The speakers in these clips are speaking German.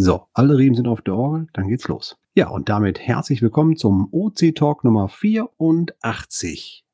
So, alle Riemen sind auf der Orgel, dann geht's los. Ja, und damit herzlich willkommen zum OC Talk Nummer 84.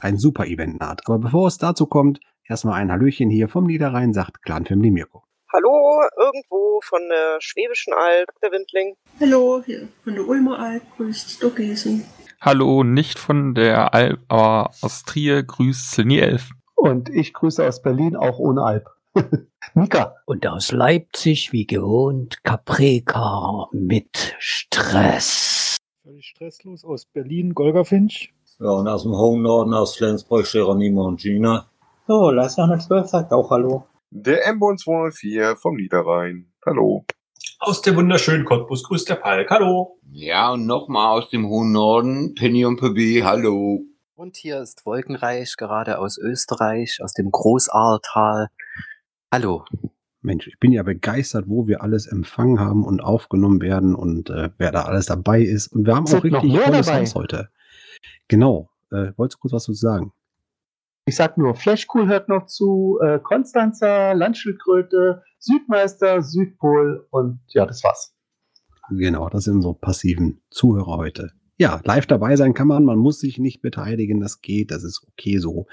Ein super Event naht. Aber bevor es dazu kommt, erstmal ein Hallöchen hier vom Niederrhein, sagt Clan Family Mirko. Hallo, irgendwo von der Schwäbischen Alb, der Windling. Hallo, hier von der Ulmer Alb, grüßt Dockesen. Hallo, nicht von der Alp, aber aus Trier grüßt Silni Elf. Und ich grüße aus Berlin, auch ohne Alp. Mika. Und aus Leipzig, wie gewohnt, Caprika mit Stress. Völlig stresslos aus Berlin, Golga Finch. Ja, und aus dem hohen Norden, aus Flensburg, Geronimo und Gina. So, Lars 112 sagt auch Hallo. Der M-Bond 204 vom Niederrhein. Hallo. Aus der wunderschönen Cottbus grüßt der Palk. Hallo. Ja, und nochmal aus dem hohen Norden, Penny und PB. Hallo. Und hier ist Wolkenreich, gerade aus Österreich, aus dem Großahrtal. Hallo. Mensch, ich bin ja begeistert, wo wir alles empfangen haben und aufgenommen werden und äh, wer da alles dabei ist. Und wir haben auch richtig volles Haus heute. Genau. Äh, wolltest du kurz was zu sagen? Ich sag nur, Flashcool hört noch zu, äh, Konstanzer, Landschildkröte, Südmeister, Südpol und ja, das war's. Genau, das sind unsere passiven Zuhörer heute. Ja, live dabei sein kann man, man muss sich nicht beteiligen, das geht, das ist okay so.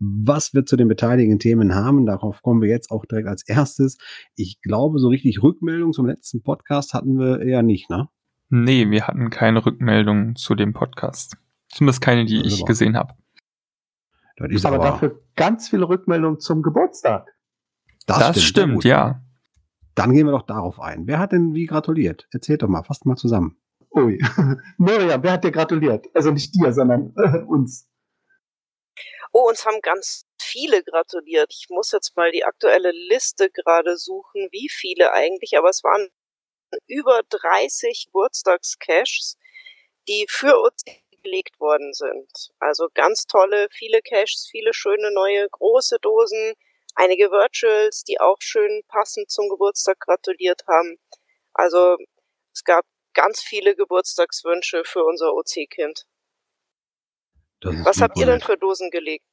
Was wir zu den beteiligten Themen haben, darauf kommen wir jetzt auch direkt als erstes. Ich glaube, so richtig Rückmeldung zum letzten Podcast hatten wir eher nicht, ne? Nee, wir hatten keine Rückmeldung zu dem Podcast. Zumindest keine, die ich gesehen habe. Aber, aber dafür ganz viele Rückmeldungen zum Geburtstag. Das, das stimmt, stimmt ja. Dann gehen wir doch darauf ein. Wer hat denn wie gratuliert? Erzählt doch mal, fasst mal zusammen. Ui, Miriam, wer hat dir gratuliert? Also nicht dir, sondern äh, uns. Oh, uns haben ganz viele gratuliert. Ich muss jetzt mal die aktuelle Liste gerade suchen, wie viele eigentlich, aber es waren über 30 Geburtstagscaches, die für uns gelegt worden sind. Also ganz tolle, viele Caches, viele schöne neue große Dosen, einige Virtuals, die auch schön passend zum Geburtstag gratuliert haben. Also es gab ganz viele Geburtstagswünsche für unser OC-Kind. Was habt ihr denn für Dosen gelegt?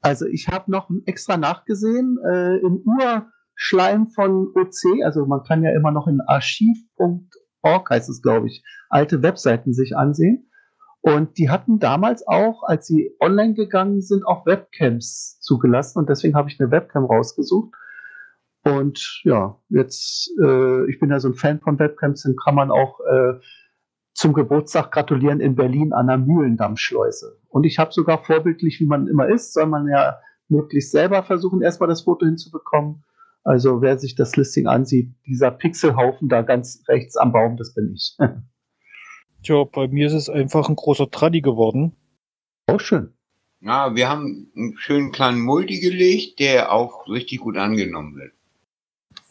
Also ich habe noch extra nachgesehen äh, im Urschleim von OC, also man kann ja immer noch in archiv.org heißt es, glaube ich, alte Webseiten sich ansehen. Und die hatten damals auch, als sie online gegangen sind, auch Webcams zugelassen. Und deswegen habe ich eine Webcam rausgesucht. Und ja, jetzt, äh, ich bin ja so ein Fan von Webcams, dann kann man auch äh, zum Geburtstag gratulieren in Berlin an der Mühlendammschleuse. Und ich habe sogar vorbildlich, wie man immer ist, soll man ja möglichst selber versuchen, erstmal das Foto hinzubekommen. Also wer sich das Listing ansieht, dieser Pixelhaufen da ganz rechts am Baum, das bin ich. Tja, bei mir ist es einfach ein großer Traddy geworden. Auch schön. Ja, wir haben einen schönen kleinen Multi gelegt, der auch richtig gut angenommen wird.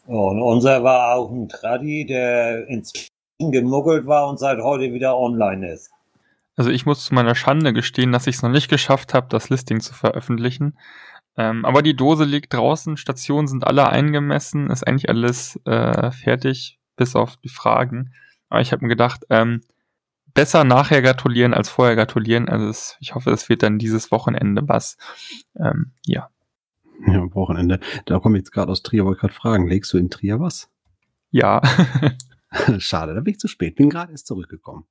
Und unser war auch ein Traddy, der inzwischen gemuggelt war und seit heute wieder online ist. Also ich muss zu meiner Schande gestehen, dass ich es noch nicht geschafft habe, das Listing zu veröffentlichen. Ähm, aber die Dose liegt draußen, Stationen sind alle eingemessen, ist eigentlich alles äh, fertig, bis auf die Fragen. Aber ich habe mir gedacht, ähm, besser nachher gratulieren als vorher gratulieren. Also es, ich hoffe, es wird dann dieses Wochenende was. Ähm, ja. Ja, Wochenende. Da komme ich jetzt gerade aus Trier, wollte ich gerade fragen, legst du in Trier was? Ja. Schade, da bin ich zu spät. Bin gerade erst zurückgekommen.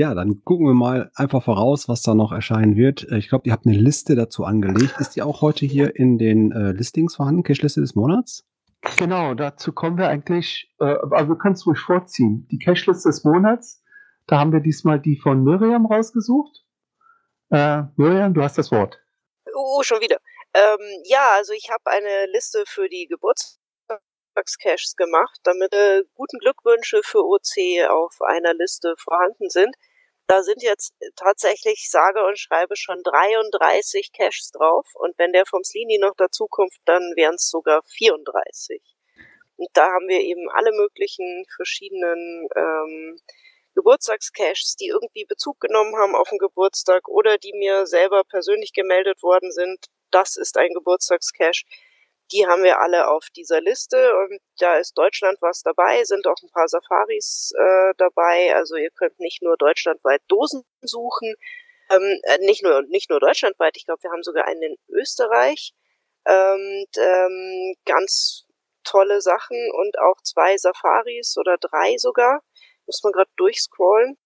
Ja, dann gucken wir mal einfach voraus, was da noch erscheinen wird. Ich glaube, ihr habt eine Liste dazu angelegt. Ist die auch heute hier in den äh, Listings vorhanden? Cache-Liste des Monats? Genau, dazu kommen wir eigentlich, äh, aber wir können es ruhig vorziehen. Die Cache-Liste des Monats da haben wir diesmal die von Miriam rausgesucht. Äh, Miriam, du hast das Wort. Oh, schon wieder. Ähm, ja, also ich habe eine Liste für die Geburtstagscaches gemacht, damit äh, guten Glückwünsche für OC auf einer Liste vorhanden sind. Da sind jetzt tatsächlich sage und schreibe schon 33 Caches drauf und wenn der vom Slini noch dazukommt, dann wären es sogar 34. Und da haben wir eben alle möglichen verschiedenen ähm, Geburtstagscaches, die irgendwie Bezug genommen haben auf den Geburtstag oder die mir selber persönlich gemeldet worden sind. Das ist ein Geburtstagscache. Die haben wir alle auf dieser Liste und da ist Deutschland was dabei, sind auch ein paar Safaris äh, dabei. Also ihr könnt nicht nur deutschlandweit Dosen suchen, ähm, äh, nicht nur nicht nur deutschlandweit. Ich glaube, wir haben sogar einen in Österreich. Ähm, ähm, ganz tolle Sachen und auch zwei Safaris oder drei sogar. Muss man gerade durchscrollen.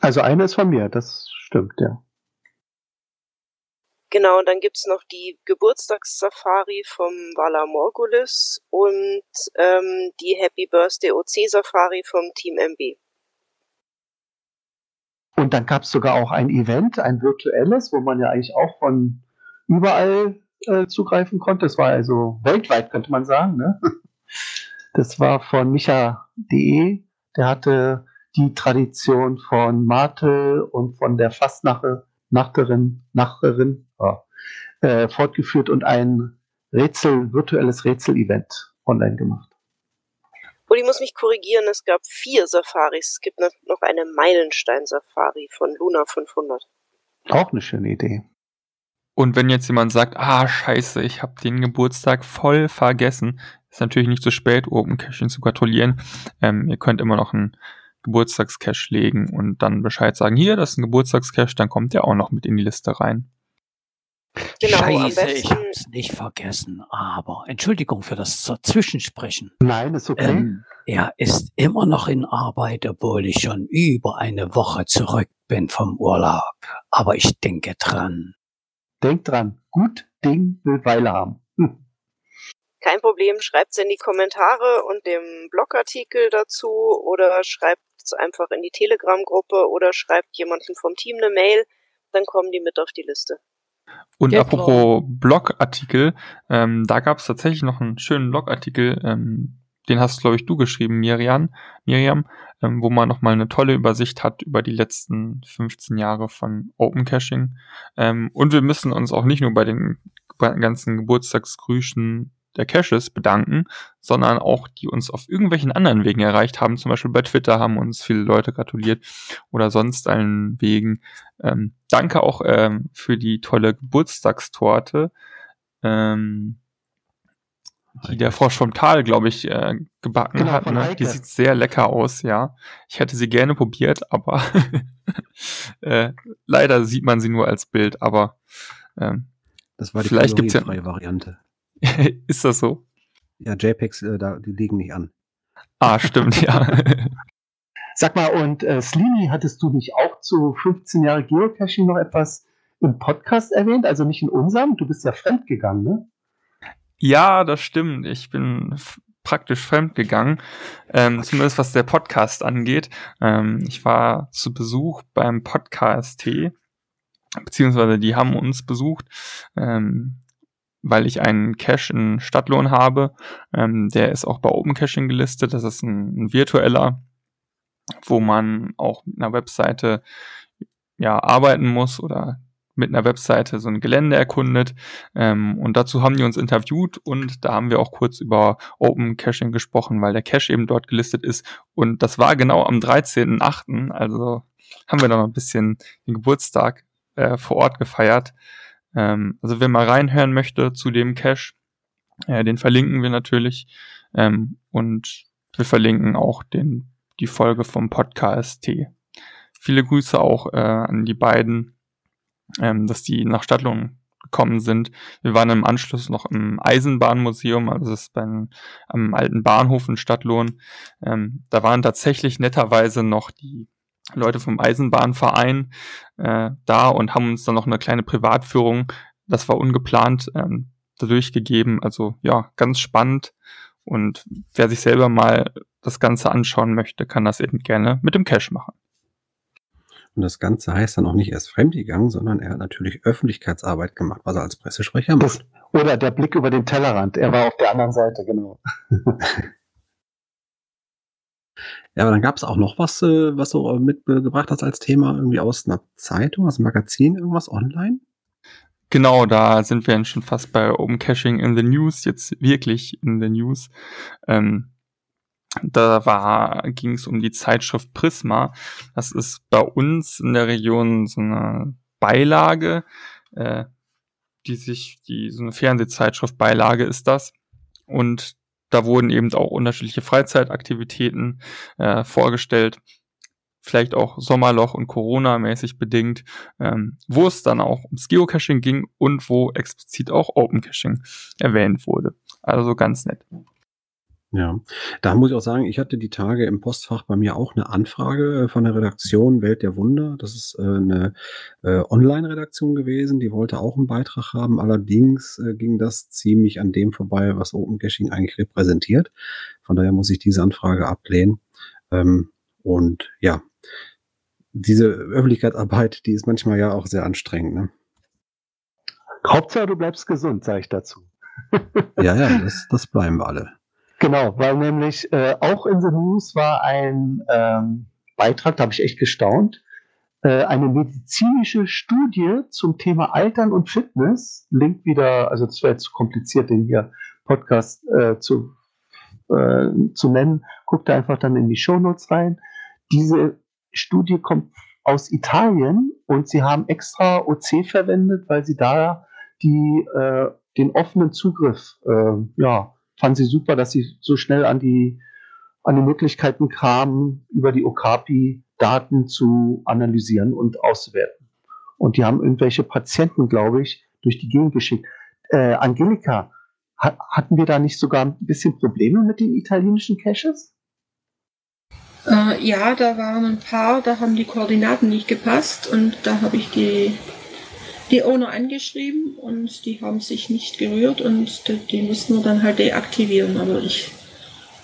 Also eine ist von mir, das stimmt, ja. Genau, und dann gibt's noch die Geburtstagssafari vom Vala Morgulis und ähm, die Happy Birthday OC Safari vom Team MB. Und dann gab es sogar auch ein Event, ein virtuelles, wo man ja eigentlich auch von überall äh, zugreifen konnte. Das war also weltweit, könnte man sagen. Ne? Das war von Micha.de. Der hatte die Tradition von Mate und von der Fastnachterin Nachterin, äh, fortgeführt und ein Rätsel, virtuelles Rätsel-Event online gemacht. Und ich muss mich korrigieren, es gab vier Safaris. Es gibt noch eine Meilenstein-Safari von Luna 500. Auch eine schöne Idee. Und wenn jetzt jemand sagt, ah, scheiße, ich habe den Geburtstag voll vergessen, ist natürlich nicht zu spät, Open Caching zu gratulieren. Ähm, ihr könnt immer noch einen Geburtstagscache legen und dann Bescheid sagen, hier, das ist ein Geburtstagscache, dann kommt der auch noch mit in die Liste rein. Genau, Scheiße, ich hab's nicht vergessen, aber Entschuldigung für das Dazwischensprechen. Nein, ist okay. Ähm, er ist immer noch in Arbeit, obwohl ich schon über eine Woche zurück bin vom Urlaub. Aber ich denke dran. Denk dran, gut Ding will Weile haben. Hm. Kein Problem, schreibt's in die Kommentare und dem Blogartikel dazu oder schreibt es einfach in die Telegram-Gruppe oder schreibt jemanden vom Team eine Mail, dann kommen die mit auf die Liste. Und ja, apropos Blogartikel, ähm, da gab es tatsächlich noch einen schönen Blogartikel, ähm, den hast, glaube ich, du geschrieben, Miriam, Miriam ähm, wo man nochmal eine tolle Übersicht hat über die letzten 15 Jahre von Open Caching. Ähm, und wir müssen uns auch nicht nur bei den ganzen Geburtstagsgrüßen der Caches bedanken, sondern auch die uns auf irgendwelchen anderen Wegen erreicht haben. Zum Beispiel bei Twitter haben uns viele Leute gratuliert oder sonst allen Wegen. Ähm, danke auch ähm, für die tolle Geburtstagstorte, ähm, die der Frosch vom Tal, glaube ich, äh, gebacken genau, hat. Ne? Die sieht sehr lecker aus, ja. Ich hätte sie gerne probiert, aber äh, leider sieht man sie nur als Bild, aber ähm, das war die vielleicht gibt's ja Variante. ist das so? Ja, JPEGs, äh, da, die liegen nicht an. Ah, stimmt, ja. Sag mal, und äh, Slini, hattest du nicht auch zu 15 Jahre Geocaching noch etwas im Podcast erwähnt? Also nicht in unserem? Du bist ja fremdgegangen, ne? Ja, das stimmt. Ich bin praktisch fremdgegangen, ähm, zumindest was der Podcast angeht. Ähm, ich war zu Besuch beim Podcast T, beziehungsweise die haben uns besucht. Ähm, weil ich einen Cache in Stadtlohn habe. Ähm, der ist auch bei Open Caching gelistet. Das ist ein, ein, virtueller, wo man auch mit einer Webseite ja, arbeiten muss oder mit einer Webseite so ein Gelände erkundet. Ähm, und dazu haben die uns interviewt und da haben wir auch kurz über Open Caching gesprochen, weil der Cache eben dort gelistet ist. Und das war genau am 13.8., also haben wir noch ein bisschen den Geburtstag äh, vor Ort gefeiert. Ähm, also wer mal reinhören möchte zu dem Cache, äh, den verlinken wir natürlich. Ähm, und wir verlinken auch den, die Folge vom Podcast T. Viele Grüße auch äh, an die beiden, ähm, dass die nach Stadtlohn gekommen sind. Wir waren im Anschluss noch im Eisenbahnmuseum, also das ist beim, am alten Bahnhof in Stadtlohn. Ähm, da waren tatsächlich netterweise noch die Leute vom Eisenbahnverein äh, da und haben uns dann noch eine kleine Privatführung, das war ungeplant, ähm, dadurch gegeben. Also ja, ganz spannend. Und wer sich selber mal das Ganze anschauen möchte, kann das eben gerne mit dem Cash machen. Und das Ganze heißt dann auch nicht erst fremdgegangen, sondern er hat natürlich Öffentlichkeitsarbeit gemacht, was er als Pressesprecher macht. Oder der Blick über den Tellerrand. Er war auf der anderen Seite, genau. Ja, aber dann gab es auch noch was, äh, was du mitgebracht hast als Thema, irgendwie aus einer Zeitung, aus einem Magazin, irgendwas online? Genau, da sind wir schon fast bei Open Caching in the News, jetzt wirklich in the News. Ähm, da war, ging es um die Zeitschrift Prisma. Das ist bei uns in der Region so eine Beilage. Äh, die sich, die so eine Fernsehzeitschrift Beilage ist das. Und da wurden eben auch unterschiedliche Freizeitaktivitäten äh, vorgestellt vielleicht auch Sommerloch und Corona-mäßig bedingt, ähm, wo es dann auch ums Geocaching ging und wo explizit auch Open Caching erwähnt wurde. Also ganz nett. Ja, da muss ich auch sagen, ich hatte die Tage im Postfach bei mir auch eine Anfrage äh, von der Redaktion Welt der Wunder. Das ist äh, eine äh, Online-Redaktion gewesen, die wollte auch einen Beitrag haben. Allerdings ging das ziemlich an dem vorbei, was Open Caching eigentlich repräsentiert. Von daher muss ich diese Anfrage ablehnen. Ähm, und ja, diese Öffentlichkeitsarbeit, die ist manchmal ja auch sehr anstrengend. Ne? Hauptsache, du bleibst gesund, sage ich dazu. ja, ja, das, das bleiben wir alle. Genau, weil nämlich äh, auch in The News war ein ähm, Beitrag, da habe ich echt gestaunt, äh, eine medizinische Studie zum Thema Altern und Fitness. Link wieder, also das wäre zu kompliziert, den hier Podcast äh, zu, äh, zu nennen. Guckt einfach dann in die Shownotes rein. Diese Studie kommt aus Italien und sie haben extra OC verwendet, weil sie da die, äh, den offenen Zugriff, äh, ja, fanden sie super, dass sie so schnell an die, an die Möglichkeiten kamen, über die Okapi Daten zu analysieren und auszuwerten. Und die haben irgendwelche Patienten, glaube ich, durch die Gegend geschickt. Äh, Angelika, ha hatten wir da nicht sogar ein bisschen Probleme mit den italienischen Caches? Äh, ja, da waren ein paar, da haben die Koordinaten nicht gepasst und da habe ich die, die Owner angeschrieben und die haben sich nicht gerührt und die, die mussten wir dann halt deaktivieren. Aber ich,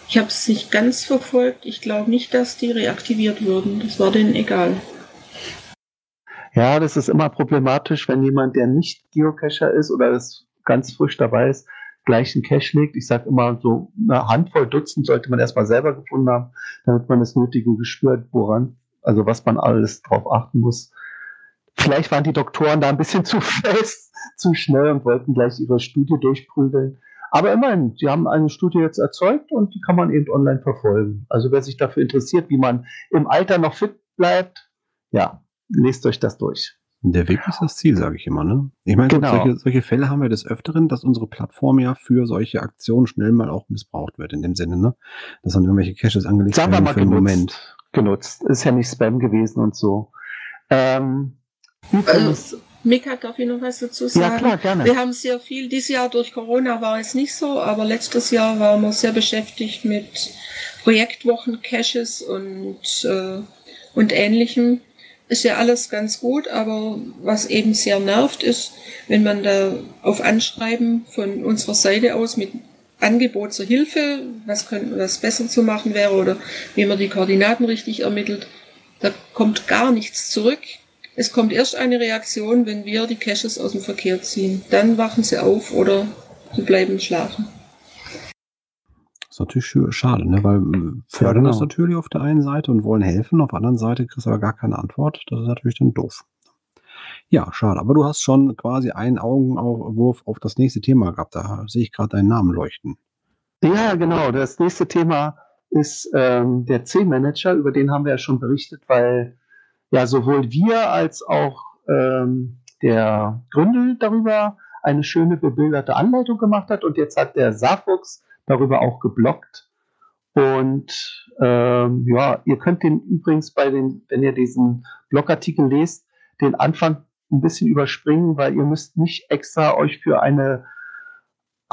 ich habe es nicht ganz verfolgt. Ich glaube nicht, dass die reaktiviert wurden. Das war denen egal. Ja, das ist immer problematisch, wenn jemand, der nicht Geocacher ist oder das ganz frisch dabei ist, gleichen Cache legt. Ich sage immer, so eine Handvoll Dutzend sollte man erstmal selber gefunden haben, damit man das nötige Gespür woran, also was man alles drauf achten muss. Vielleicht waren die Doktoren da ein bisschen zu fest, zu schnell und wollten gleich ihre Studie durchprügeln. Aber immerhin, sie haben eine Studie jetzt erzeugt und die kann man eben online verfolgen. Also wer sich dafür interessiert, wie man im Alter noch fit bleibt, ja, lest euch das durch. Der Weg ist das Ziel, sage ich immer. Ne? Ich meine, Genau. solche, solche Fälle haben wir des Öfteren, dass unsere Plattform ja für solche Aktionen schnell mal auch missbraucht wird, in dem Sinne, ne? dass dann irgendwelche Caches angelegt werden für einen genutzt. Moment. Genutzt. Ist ja nicht Spam gewesen und so. Ähm, übrigens, Mika, darf ich noch was dazu Ja, sagen? klar, gerne. Wir haben sehr viel, dieses Jahr durch Corona war es nicht so, aber letztes Jahr waren wir sehr beschäftigt mit Projektwochen, Caches und, äh, und ähnlichem. Ist ja alles ganz gut, aber was eben sehr nervt ist, wenn man da auf Anschreiben von unserer Seite aus mit Angebot zur Hilfe, was könnte was besser zu machen wäre oder wie man die Koordinaten richtig ermittelt, da kommt gar nichts zurück. Es kommt erst eine Reaktion, wenn wir die Caches aus dem Verkehr ziehen. Dann wachen sie auf oder sie bleiben schlafen. ist natürlich schade, ne? weil äh, fördern genau. das natürlich auf der einen Seite und wollen helfen, auf der anderen Seite kriegst du aber gar keine Antwort. Das ist natürlich dann doof. Ja, schade. Aber du hast schon quasi einen Augenwurf auf das nächste Thema gehabt. Da sehe ich gerade deinen Namen leuchten. Ja, genau. Das nächste Thema ist ähm, der C-Manager, über den haben wir ja schon berichtet, weil ja sowohl wir als auch ähm, der Gründel darüber eine schöne bebilderte Anleitung gemacht hat und jetzt hat der Saarfuchs darüber auch geblockt. Und ähm, ja, ihr könnt den übrigens bei den, wenn ihr diesen Blogartikel lest, den Anfang ein bisschen überspringen, weil ihr müsst nicht extra euch für eine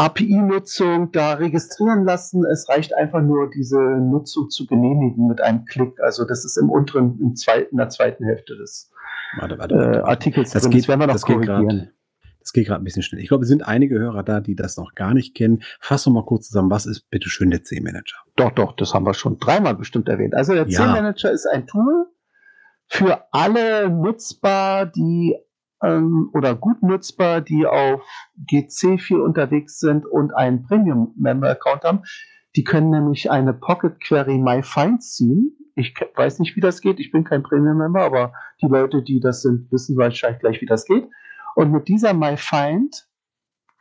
API-Nutzung da registrieren lassen. Es reicht einfach nur, diese Nutzung zu genehmigen mit einem Klick. Also das ist im unteren, im zweiten, in der zweiten Hälfte des Warte, warte, äh, warte, warte. Artikels Das drin. geht, das werden wir noch das geht korrigieren. gerade. Das geht gerade ein bisschen schnell. Ich glaube, es sind einige Hörer da, die das noch gar nicht kennen. Fass doch mal kurz zusammen. Was ist bitte schön der C-Manager? Doch, doch, das haben wir schon dreimal bestimmt erwähnt. Also der Ja. C-Manager ist ein Tool für alle nutzbar, die ähm, oder gut nutzbar, die auf GC viel unterwegs sind und einen Premium-Member-Account haben. Die können nämlich eine Pocket Query MyFind ziehen. Ich weiß nicht, wie das geht. Ich bin kein Premium-Member, aber die Leute, die das sind, wissen wahrscheinlich gleich, wie das geht. Und mit dieser MyFind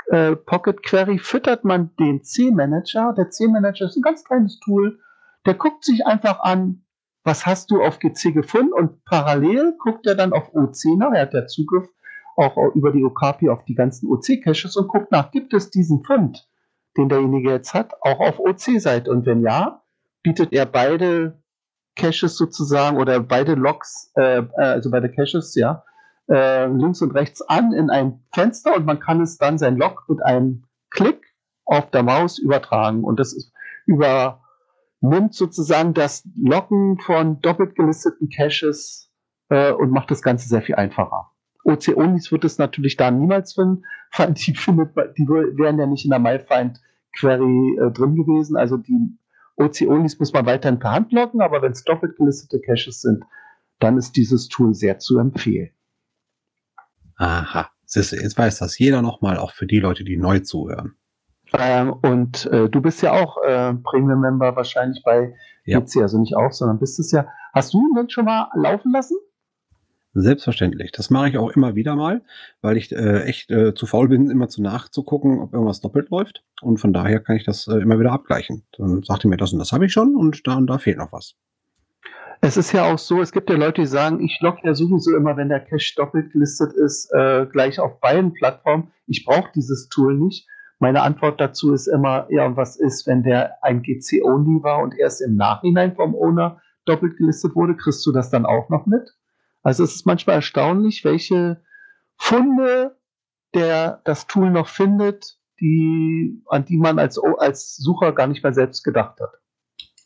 äh, Pocket Query füttert man den C-Manager. Der C-Manager ist ein ganz kleines Tool. Der guckt sich einfach an, was hast du auf GC gefunden und parallel guckt er dann auf OC nach. Er hat ja Zugriff auch über die Okapi auf die ganzen OC-Caches und guckt nach, gibt es diesen Fund, den derjenige jetzt hat, auch auf OC-Seite? Und wenn ja, bietet er beide Caches sozusagen oder beide Logs, äh, also beide Caches, ja, äh, links und rechts an in ein Fenster und man kann es dann sein Log mit einem Klick auf der Maus übertragen. Und das ist übernimmt sozusagen das Locken von doppelt gelisteten Caches äh, und macht das Ganze sehr viel einfacher. OC-Onlys wird es natürlich da niemals finden, weil die, findet, die wären ja nicht in der MyFind-Query äh, drin gewesen. Also die OC-Onlys muss man weiterhin per Hand loggen, aber wenn es doppelt gelistete Caches sind, dann ist dieses Tool sehr zu empfehlen. Aha, jetzt weiß das jeder nochmal, auch für die Leute, die neu zuhören. Ähm, und äh, du bist ja auch äh, Premium-Member wahrscheinlich bei Ja. GC, also nicht auch, sondern bist es ja. Hast du ihn denn schon mal laufen lassen? Selbstverständlich. Das mache ich auch immer wieder mal, weil ich äh, echt äh, zu faul bin, immer zu nachzugucken, ob irgendwas doppelt läuft. Und von daher kann ich das äh, immer wieder abgleichen. Dann sagt ihr mir, das und das habe ich schon und da und da fehlt noch was. Es ist ja auch so, es gibt ja Leute, die sagen, ich logge ja sowieso immer, wenn der Cache doppelt gelistet ist, äh, gleich auf beiden Plattformen. Ich brauche dieses Tool nicht. Meine Antwort dazu ist immer, ja, und was ist, wenn der ein GC-Only war und erst im Nachhinein vom Owner doppelt gelistet wurde? Kriegst du das dann auch noch mit? Also es ist manchmal erstaunlich, welche Funde der das Tool noch findet, die, an die man als, als Sucher gar nicht mehr selbst gedacht hat.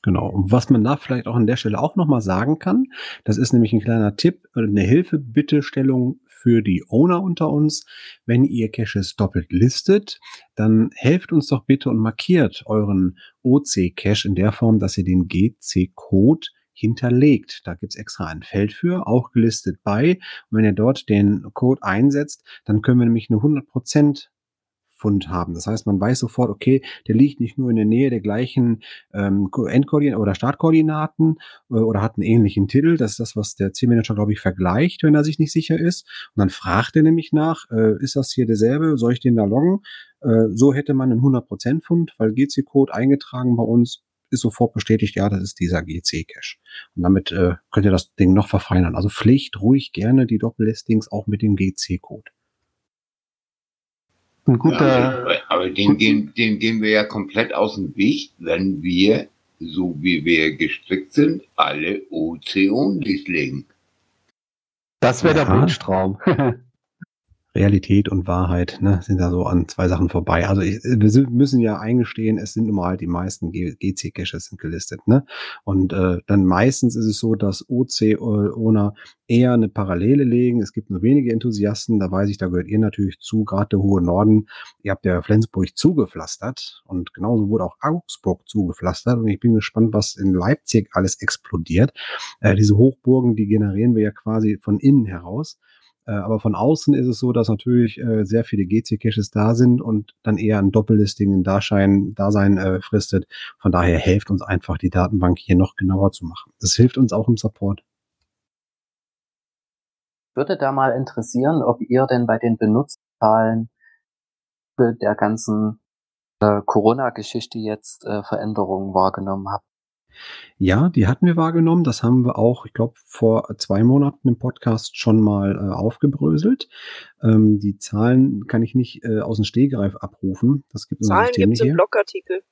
Genau. Und was man da vielleicht auch an der Stelle auch nochmal sagen kann, das ist nämlich ein kleiner Tipp, eine Hilfebittestellung für die Owner unter uns. Wenn ihr Caches doppelt listet, dann helft uns doch bitte und markiert euren OC-Cache in der Form, dass ihr den GC-Code hinterlegt. Da gibt's extra ein Feld für, auch gelistet bei. Und wenn ihr dort den Code einsetzt, dann können wir nämlich eine 100% Fund haben. Das heißt, man weiß sofort, okay, der liegt nicht nur in der Nähe der gleichen ähm, Endkoordinaten oder Startkoordinaten äh, oder hat einen ähnlichen Titel. Das ist das, was der C-Manager, glaube ich, vergleicht, wenn er sich nicht sicher ist. Und dann fragt er nämlich nach, äh, ist das hier derselbe? Soll ich den da loggen? Äh, so hätte man einen 100% Fund, weil GC-Code eingetragen bei uns ist sofort bestätigt, ja, das ist dieser GC-Cache. Und damit äh, könnt ihr das Ding noch verfeinern. Also pflegt ruhig gerne die Doppellistings auch mit dem GC-Code. Ein guter. Ja, aber, den, gehen, den gehen wir ja komplett aus dem Weg, wenn wir, so wie wir gestrickt sind, alle OC-Onlys legen. Das wäre der. Wunschtraum. Realität und Wahrheit ne, sind da so an zwei Sachen vorbei. Also ich, wir müssen ja eingestehen, es sind nun mal die meisten GC-Caches sind gelistet. Ne? Und äh, dann meistens ist es so, dass OC-Owner eher eine Parallele legen. Es gibt nur wenige Enthusiasten, da weiß ich, da gehört ihr natürlich zu, gerade der hohe Norden. Ihr habt ja Flensburg zugepflastert und genauso wurde auch Augsburg zugepflastert. Und ich bin gespannt, was in Leipzig alles explodiert. Äh, diese Hochburgen, die generieren wir ja quasi von innen heraus. Äh, aber von außen ist es so, dass natürlich äh, sehr viele GC-Caches da sind und dann eher ein Doppellisting in Dasein, Dasein äh, fristet. Von daher hilft uns einfach, die Datenbank hier noch genauer zu machen. Das hilft uns auch im Support. Würde da mal interessieren, ob ihr denn bei den Benutzerzahlen der ganzen äh, Corona-Geschichte jetzt äh, Veränderungen wahrgenommen habt. Ja, die hatten wir wahrgenommen. Das haben wir auch, ich glaube, vor zwei Monaten im Podcast schon mal äh, aufgebröselt. Ähm, die Zahlen kann ich nicht äh, aus dem Stehgreif abrufen. Das gibt Zahlen gibt's nicht im. Blogartikel.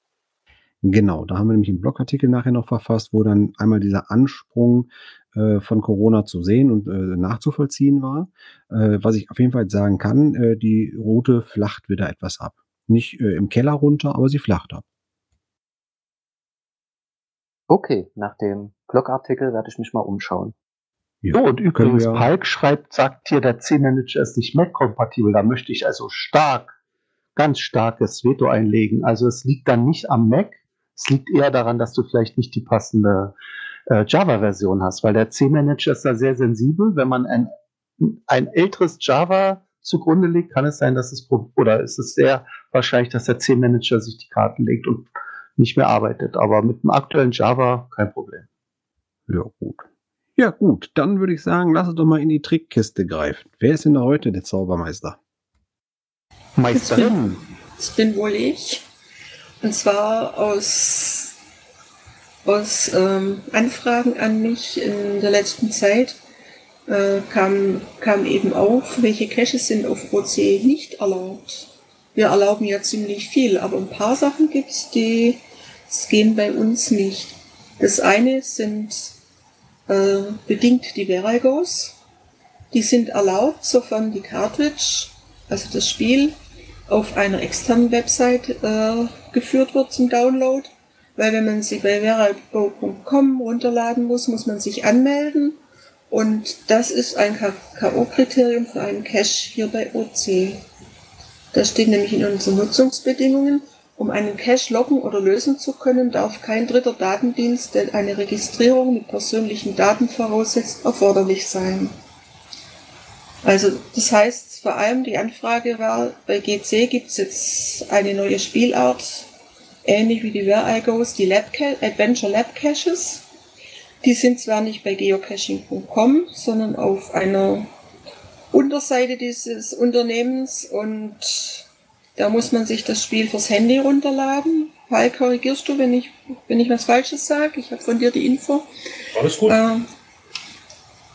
Genau, da haben wir nämlich einen Blogartikel nachher noch verfasst, wo dann einmal dieser Ansprung äh, von Corona zu sehen und äh, nachzuvollziehen war. Äh, was ich auf jeden Fall sagen kann, äh, die Route flacht wieder etwas ab. Nicht äh, im Keller runter, aber sie flacht ab. Okay, nach dem Blogartikel werde ich mich mal umschauen. Ja, So, und übrigens, Palk schreibt, sagt hier, der C-Manager ist nicht Mac-kompatibel. Da möchte ich also stark, ganz starkes Veto einlegen. Also es liegt dann nicht am Mac, es liegt eher daran, dass du vielleicht nicht die passende äh, Java-Version hast, weil der C-Manager ist da sehr sensibel. Wenn man ein, ein älteres Java zugrunde legt, kann es sein, dass es, oder ist es sehr wahrscheinlich, dass der C-Manager sich die Karten legt und nicht mehr arbeitet. Aber mit dem aktuellen Java kein Problem. Ja, gut. Ja, gut, dann würde ich sagen, lass uns doch mal in die Trickkiste greifen. Wer ist denn da heute der Zaubermeister? Meisterin. Das bin wohl ich. Und zwar aus, aus ähm, Anfragen an mich in der letzten Zeit äh, kam, kam eben auf, welche Caches sind auf OC nicht erlaubt. Wir erlauben ja ziemlich viel, aber ein paar Sachen gibt's, die es gehen bei uns nicht. Das eine sind äh, bedingt die Verigos. Die sind erlaubt, sofern die Cartridge, also das Spiel, auf einer externen Website äh, geführt wird zum Download. Weil wenn man sie bei verigo.com runterladen muss, muss man sich anmelden. Und das ist ein K.O.-Kriterium für einen Cache hier bei OC. Das steht nämlich in unseren Nutzungsbedingungen. Um einen Cache loggen oder lösen zu können, darf kein dritter Datendienst, der eine Registrierung mit persönlichen Daten voraussetzt, erforderlich sein. Also das heißt vor allem die Anfrage war, bei GC gibt es jetzt eine neue Spielart, ähnlich wie die Where I Goes, die Lab Adventure Lab Caches. Die sind zwar nicht bei geocaching.com, sondern auf einer Unterseite dieses Unternehmens und da muss man sich das Spiel fürs Handy runterladen. Paul, korrigierst du, wenn ich, wenn ich was Falsches sage? Ich habe von dir die Info. Alles gut. Äh,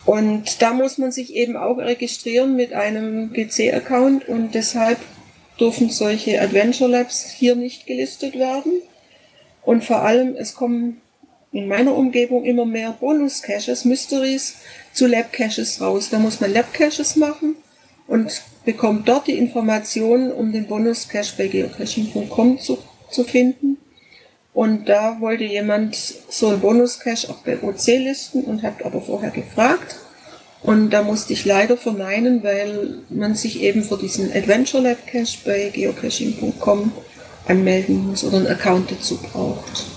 und da muss man sich eben auch registrieren mit einem GC-Account und deshalb dürfen solche Adventure Labs hier nicht gelistet werden. Und vor allem, es kommen in meiner Umgebung immer mehr Bonus-Caches, Mysteries zu Lab-Caches raus. Da muss man Lab-Caches machen und bekommt dort die Informationen, um den Bonus-Cache bei geocaching.com zu, zu finden. Und da wollte jemand so einen Bonus-Cache auch bei OC listen und hat aber vorher gefragt. Und da musste ich leider verneinen, weil man sich eben für diesen Adventure Lab Cache bei geocaching.com anmelden muss oder einen Account dazu braucht.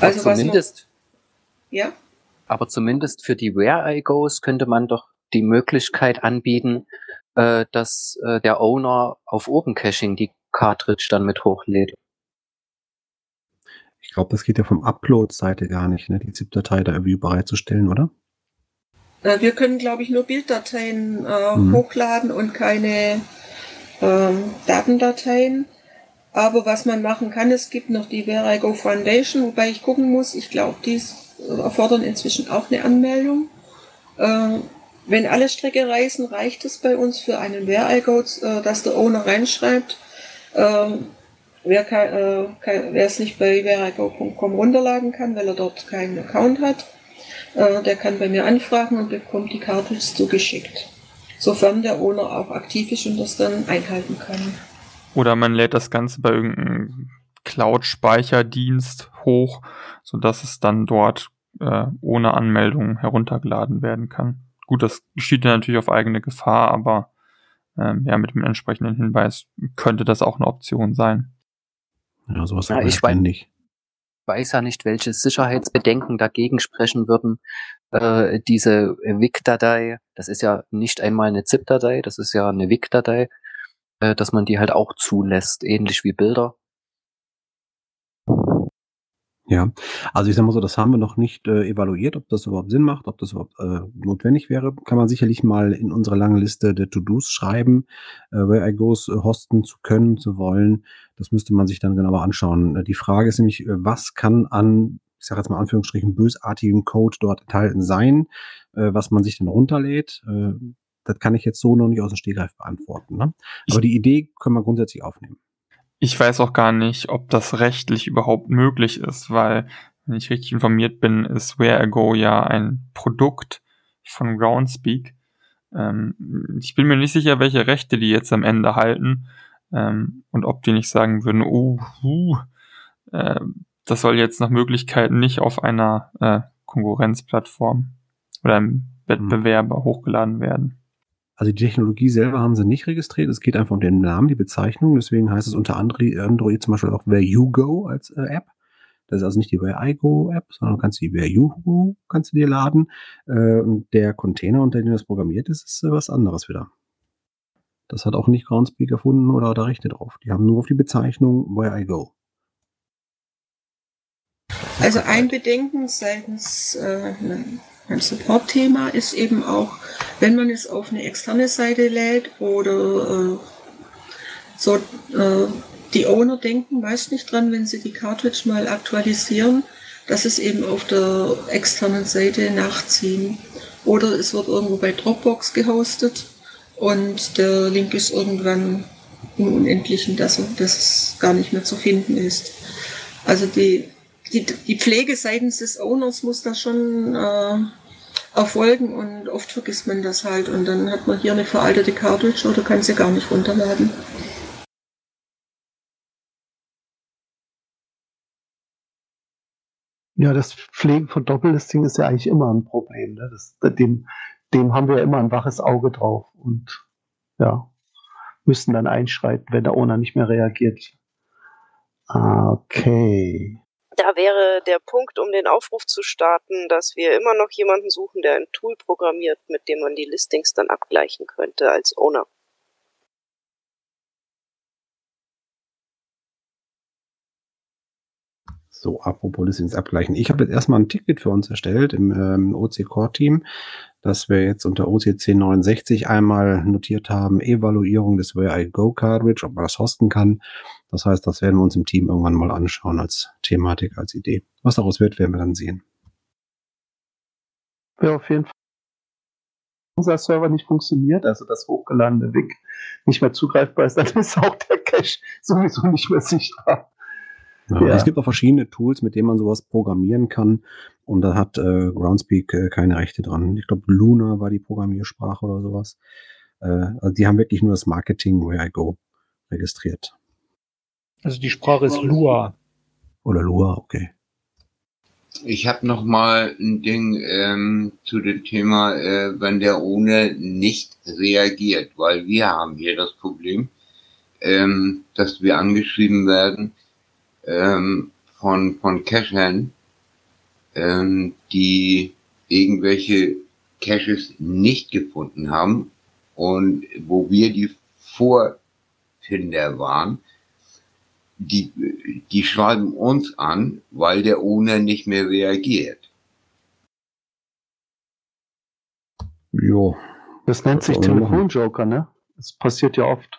Also zumindest, man, ja? Aber zumindest für die Where I Goes könnte man doch die Möglichkeit anbieten, äh, dass äh, der Owner auf Open Caching die Cartridge dann mit hochlädt. Ich glaube, das geht ja vom Upload-Seite gar nicht, ne? die ZIP-Datei da irgendwie bereitzustellen, oder? Äh, wir können, glaube ich, nur Bilddateien äh, mhm. hochladen und keine ähm, Datendateien. Aber was man machen kann, es gibt noch die Verigo Foundation, wobei ich gucken muss, ich glaube, die erfordern inzwischen auch eine Anmeldung. Äh, wenn alle Strecke reisen, reicht es bei uns für einen Verigo, äh, dass der Owner reinschreibt, äh, wer, äh, wer es nicht bei verigo.com runterladen kann, weil er dort keinen Account hat, äh, der kann bei mir anfragen und bekommt die Cartridge zugeschickt. Sofern der Owner auch aktiv ist und das dann einhalten kann. Oder man lädt das Ganze bei irgendeinem Cloud-Speicherdienst hoch, sodass es dann dort äh, ohne Anmeldung heruntergeladen werden kann. Gut, das geschieht ja natürlich auf eigene Gefahr, aber ähm, ja, mit dem entsprechenden Hinweis könnte das auch eine Option sein. Ja, sowas ja, ich nicht. weiß ja nicht, welche Sicherheitsbedenken dagegen sprechen würden. Äh, diese WIC-Datei, das ist ja nicht einmal eine ZIP-Datei, das ist ja eine WIC-Datei äh, dass man die halt auch zulässt, ähnlich wie Bilder. Ja, also ich sag mal so, das haben wir noch nicht äh, evaluiert, ob das überhaupt Sinn macht, ob das überhaupt äh, notwendig wäre. Kann man sicherlich mal in unsere lange Liste der To-Dos schreiben, äh, Where I Goes äh, hosten zu können, zu wollen. Das müsste man sich dann genauer anschauen. Äh, die Frage ist nämlich, was kann an, ich sage jetzt mal Anführungsstrichen, bösartigem Code dort enthalten sein, was man sich dann runterlädt. Das kann ich jetzt so noch nicht aus dem Stegreif beantworten. Ne? Aber die Idee können wir grundsätzlich aufnehmen. Ich weiß auch gar nicht, ob das rechtlich überhaupt möglich ist, weil, wenn ich richtig informiert bin, ist Where I Go ja ein Produkt von Groundspeak. Ähm, ich bin mir nicht sicher, welche Rechte die jetzt am Ende halten ähm, und ob die nicht sagen würden, oh, uh, äh, das soll jetzt nach Möglichkeiten nicht auf einer äh, Konkurrenzplattform oder im Wettbewerber mhm. hochgeladen werden. Also die Technologie selber haben sie nicht registriert. Es geht einfach um den Namen, die Bezeichnung. Deswegen heißt es unter Android zum Beispiel auch Where You Go als äh, App. Das ist also nicht die Where I Go App, sondern du kannst die Where You Go kannst du dir laden. Äh, der Container, unter dem das programmiert ist, ist äh, was anderes wieder. Das hat auch nicht Groundspeak erfunden oder da Rechte drauf. Die haben nur auf die Bezeichnung Where I Go. Also ein Bedenken seitens äh, ein Support-Thema ist eben auch, wenn man es auf eine externe Seite lädt oder äh, so, äh, die Owner denken meist nicht dran, wenn sie die Cartridge mal aktualisieren, dass es eben auf der externen Seite nachziehen. Oder es wird irgendwo bei Dropbox gehostet und der Link ist irgendwann im Unendlichen, dass, dass es gar nicht mehr zu finden ist. Also die, die, die Pflege seitens des Owners muss da schon äh, erfolgen und oft vergisst man das halt und dann hat man hier eine veraltete Cartridge oder kann sie gar nicht runterladen. Ja, das Pflegen von Doppellisting ist ja eigentlich immer ein Problem. Ne? Das, dem, dem haben wir immer ein waches Auge drauf und ja, müssen dann einschreiten, wenn der Owner nicht mehr reagiert. Okay. Da wäre der Punkt, um den Aufruf zu starten, dass wir immer noch jemanden suchen, der ein Tool programmiert, mit dem man die Listings dann abgleichen könnte als Owner. So, apropos Listings abgleichen. Ich habe jetzt erstmal ein Ticket für uns erstellt im ähm, OC Core Team, dass wir jetzt unter OC 1069 einmal notiert haben, Evaluierung des Where I Go Cartridge, ob man das hosten kann. Das heißt, das werden wir uns im Team irgendwann mal anschauen als Thematik, als Idee. Was daraus wird, werden wir dann sehen. Ja, auf jeden Fall unser Server nicht funktioniert, also das hochgeladene WIG nicht mehr zugreifbar ist, dann ist auch der Cache sowieso nicht mehr sichtbar. Ja, ja. Es gibt auch verschiedene Tools, mit denen man sowas programmieren kann. Und da hat äh, Groundspeak äh, keine Rechte dran. Ich glaube, Luna war die Programmiersprache oder sowas. Äh, also die haben wirklich nur das Marketing Where I Go registriert. Also die Sprache ist Lua. Oder Lua, okay. Ich habe noch mal ein Ding ähm, zu dem Thema, äh, wenn der ohne nicht reagiert, weil wir haben hier das Problem, ähm, dass wir angeschrieben werden, ähm, von, von Cachern, ähm, die irgendwelche Caches nicht gefunden haben und wo wir die Vorfinder waren, die, die schreiben uns an, weil der Owner nicht mehr reagiert. Jo. Das nennt sich Telefonjoker, ne? Das passiert ja oft.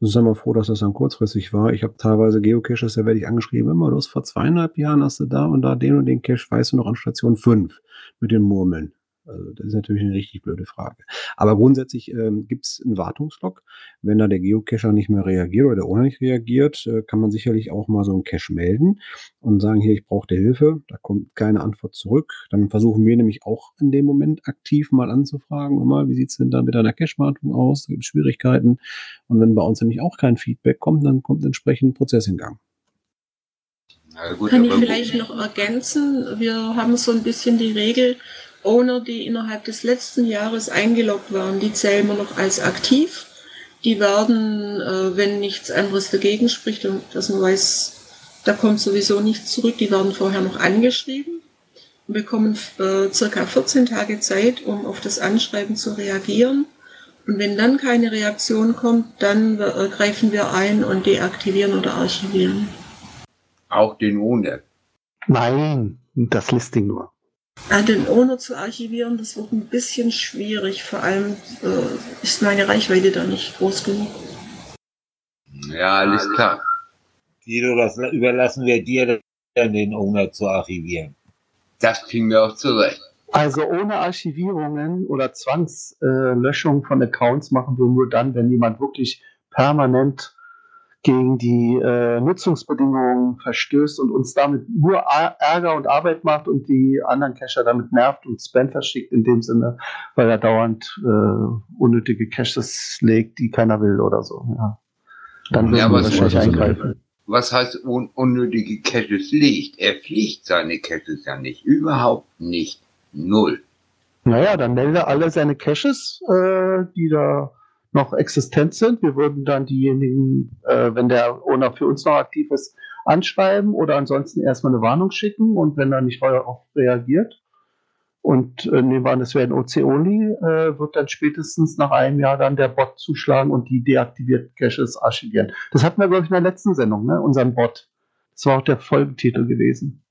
Sind wir froh, dass das dann kurzfristig war. Ich habe teilweise Geocaches, da werde ich angeschrieben, immer, hast vor zweieinhalb Jahren hast du da und da den und den Cache, weißt du noch an Station 5 mit den Murmeln. Also das ist natürlich eine richtig blöde Frage. Aber grundsätzlich ähm, gibt es einen Wartungslog. Wenn da der Geocacher nicht mehr reagiert oder der Owner nicht reagiert, äh, kann man sicherlich auch mal so einen Cache melden und sagen, hier, ich brauche Hilfe. Da kommt keine Antwort zurück. Dann versuchen wir nämlich auch in dem Moment aktiv mal anzufragen, immer, wie sieht's denn da mit einer Cache-Wartung aus? Da gibt es Schwierigkeiten. Und wenn bei uns nämlich auch kein Feedback kommt, dann kommt entsprechend ein Prozess in Gang. Gut, Kann ich vielleicht noch ergänzen? Wir haben so ein bisschen die Regel, Owner, die innerhalb des letzten Jahres eingeloggt waren, die zählen wir noch als aktiv. Die werden, äh, wenn nichts anderes dagegen spricht und dass man weiß, da kommt sowieso nichts zurück, die werden vorher noch angeschrieben und bekommen äh, circa 14 Tage Zeit, um auf das Anschreiben zu reagieren. Und wenn dann keine Reaktion kommt, dann äh, greifen wir ein und deaktivieren oder archivieren. Auch den Owner? Nein, das Listing nur. Ah, den Owner zu archivieren, das wird ein bisschen schwierig. Vor allem äh, ist meine Reichweite da nicht groß genug. Ja, alles klar. Guido, das überlassen wir dir dann, den Owner zu archivieren. Das kriegen wir auch zurecht. Also ohne Archivierungen oder Zwangslöschung von Accounts machen wir nur dann, wenn jemand wirklich permanent gegen die äh, Nutzungsbedingungen verstößt und uns damit nur Ärger und Arbeit macht und die anderen Cacher damit nervt und Spam verschickt in dem Sinne, weil er dauernd äh, unnötige Caches legt, die keiner will oder so. Ja. Dann würden ja, wir wahrscheinlich eingreifen. Was heißt un unnötige Caches legt? Er fliegt seine Caches ja nicht. Überhaupt nicht. Null. Naja, dann melde alle seine Caches, äh, die da noch existent sind. Wir würden dann diejenigen, äh, wenn der Owner für uns noch aktiv ist, anschreiben oder ansonsten erstmal eine Warnung schicken und wenn er nicht darauf reagiert und äh, nehmen wir an, es wäre ein OC-Only, äh, wird dann spätestens nach einem Jahr dann der Bot zuschlagen und die deaktivierten Caches archivieren. Das hatten wir, glaube ich, in der letzten Sendung, ne? unseren Bot. Das war auch der Folgetitel gewesen.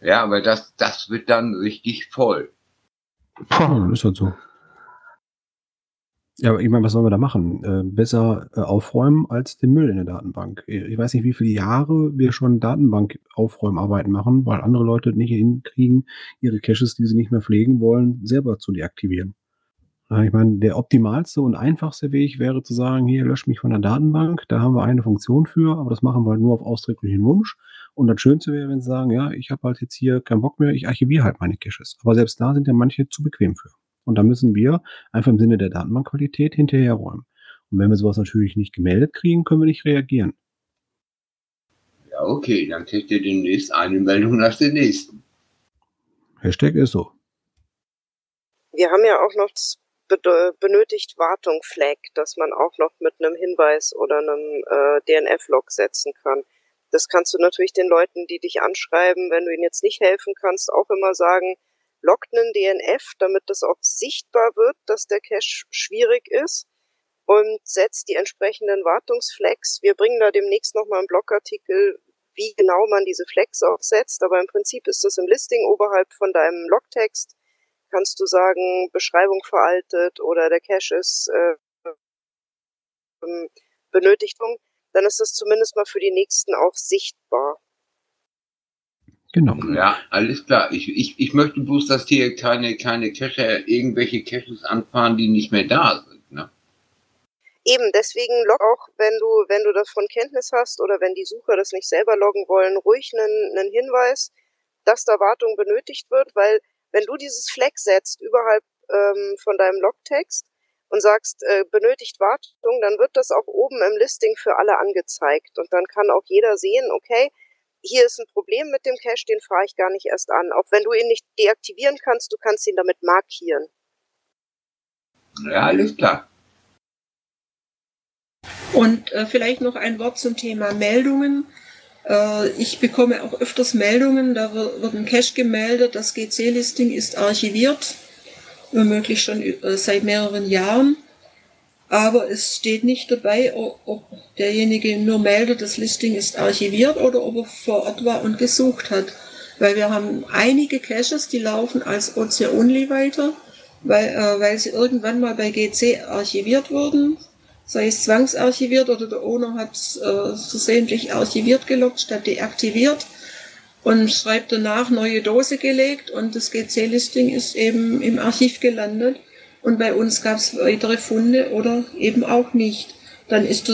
Ja, aber das, das wird dann richtig voll. Puh, ist halt so. Ja, ich meine, was sollen wir da machen? Äh, besser äh, aufräumen als den Müll in der Datenbank. Ich weiß nicht, wie viele Jahre wir schon Datenbank-Aufräumarbeiten machen, weil andere Leute nicht hinkriegen, ihre Caches, die sie nicht mehr pflegen wollen, selber zu deaktivieren. Ich meine, der optimalste und einfachste Weg wäre zu sagen, hier lösch mich von der Datenbank, da haben wir eine Funktion für, aber das machen wir halt nur auf ausdrücklichen Wunsch. Und das Schönste wäre, wenn sie sagen, ja, ich habe halt jetzt hier keinen Bock mehr, ich archiviere halt meine Caches. Aber selbst da sind ja manche zu bequem für. Und da müssen wir einfach im Sinne der Datenbankqualität hinterherräumen. Und wenn wir sowas natürlich nicht gemeldet kriegen, können wir nicht reagieren. Ja, okay, dann kriegt ihr demnächst eine Meldung nach der nächsten. Hashtag ist so. Wir haben ja auch noch benötigt Wartung Flag, dass man auch noch mit einem Hinweis oder einem äh, DNF-Log setzen kann. Das kannst du natürlich den Leuten, die dich anschreiben, wenn du ihnen jetzt nicht helfen kannst, auch immer sagen, loggt einen DNF, damit das auch sichtbar wird, dass der Cache schwierig ist und setzt die entsprechenden Wartungsflags. Wir bringen da demnächst nochmal einen Blogartikel, wie genau man diese auch setzt, aber im Prinzip ist das im Listing oberhalb von deinem Logtext. Kannst du sagen, Beschreibung veraltet oder der Cache ist äh, Benötigung, dann ist das zumindest mal für die nächsten auch sichtbar. Genau. Ja, alles klar. Ich, ich, ich möchte bloß, dass hier keine, keine Cacher, irgendwelche Caches anfahren, die nicht mehr da sind. Ne? Eben, deswegen log auch, wenn du, wenn du davon Kenntnis hast oder wenn die Sucher das nicht selber loggen wollen, ruhig einen, einen Hinweis, dass da Wartung benötigt wird, weil wenn du dieses Flag setzt überhalb ähm, von deinem Logtext und sagst, äh, benötigt Wartung, dann wird das auch oben im Listing für alle angezeigt und dann kann auch jeder sehen, okay, hier ist ein Problem mit dem Cache, den fahre ich gar nicht erst an. Auch wenn du ihn nicht deaktivieren kannst, du kannst ihn damit markieren. Ja, alles klar. Und äh, vielleicht noch ein Wort zum Thema Meldungen. Äh, ich bekomme auch öfters Meldungen, da wird, ein Cache gemeldet, das GC-Listing ist archiviert, womöglich schon äh, seit mehreren Jahren. Aber es steht nicht dabei, ob derjenige nur meldet, das Listing ist archiviert oder ob er vor Ort war und gesucht hat. Weil wir haben einige Caches, die laufen als OC-Only weiter, weil, äh, weil sie irgendwann mal bei GC archiviert wurden sei es zwangsarchiviert oder der Owner hat äh, versehentlich archiviert gelockt statt deaktiviert und schreibt danach neue Dose gelegt und das GC-Listing ist eben im Archiv gelandet und bei uns gab es weitere Funde oder eben auch nicht. Dann ist,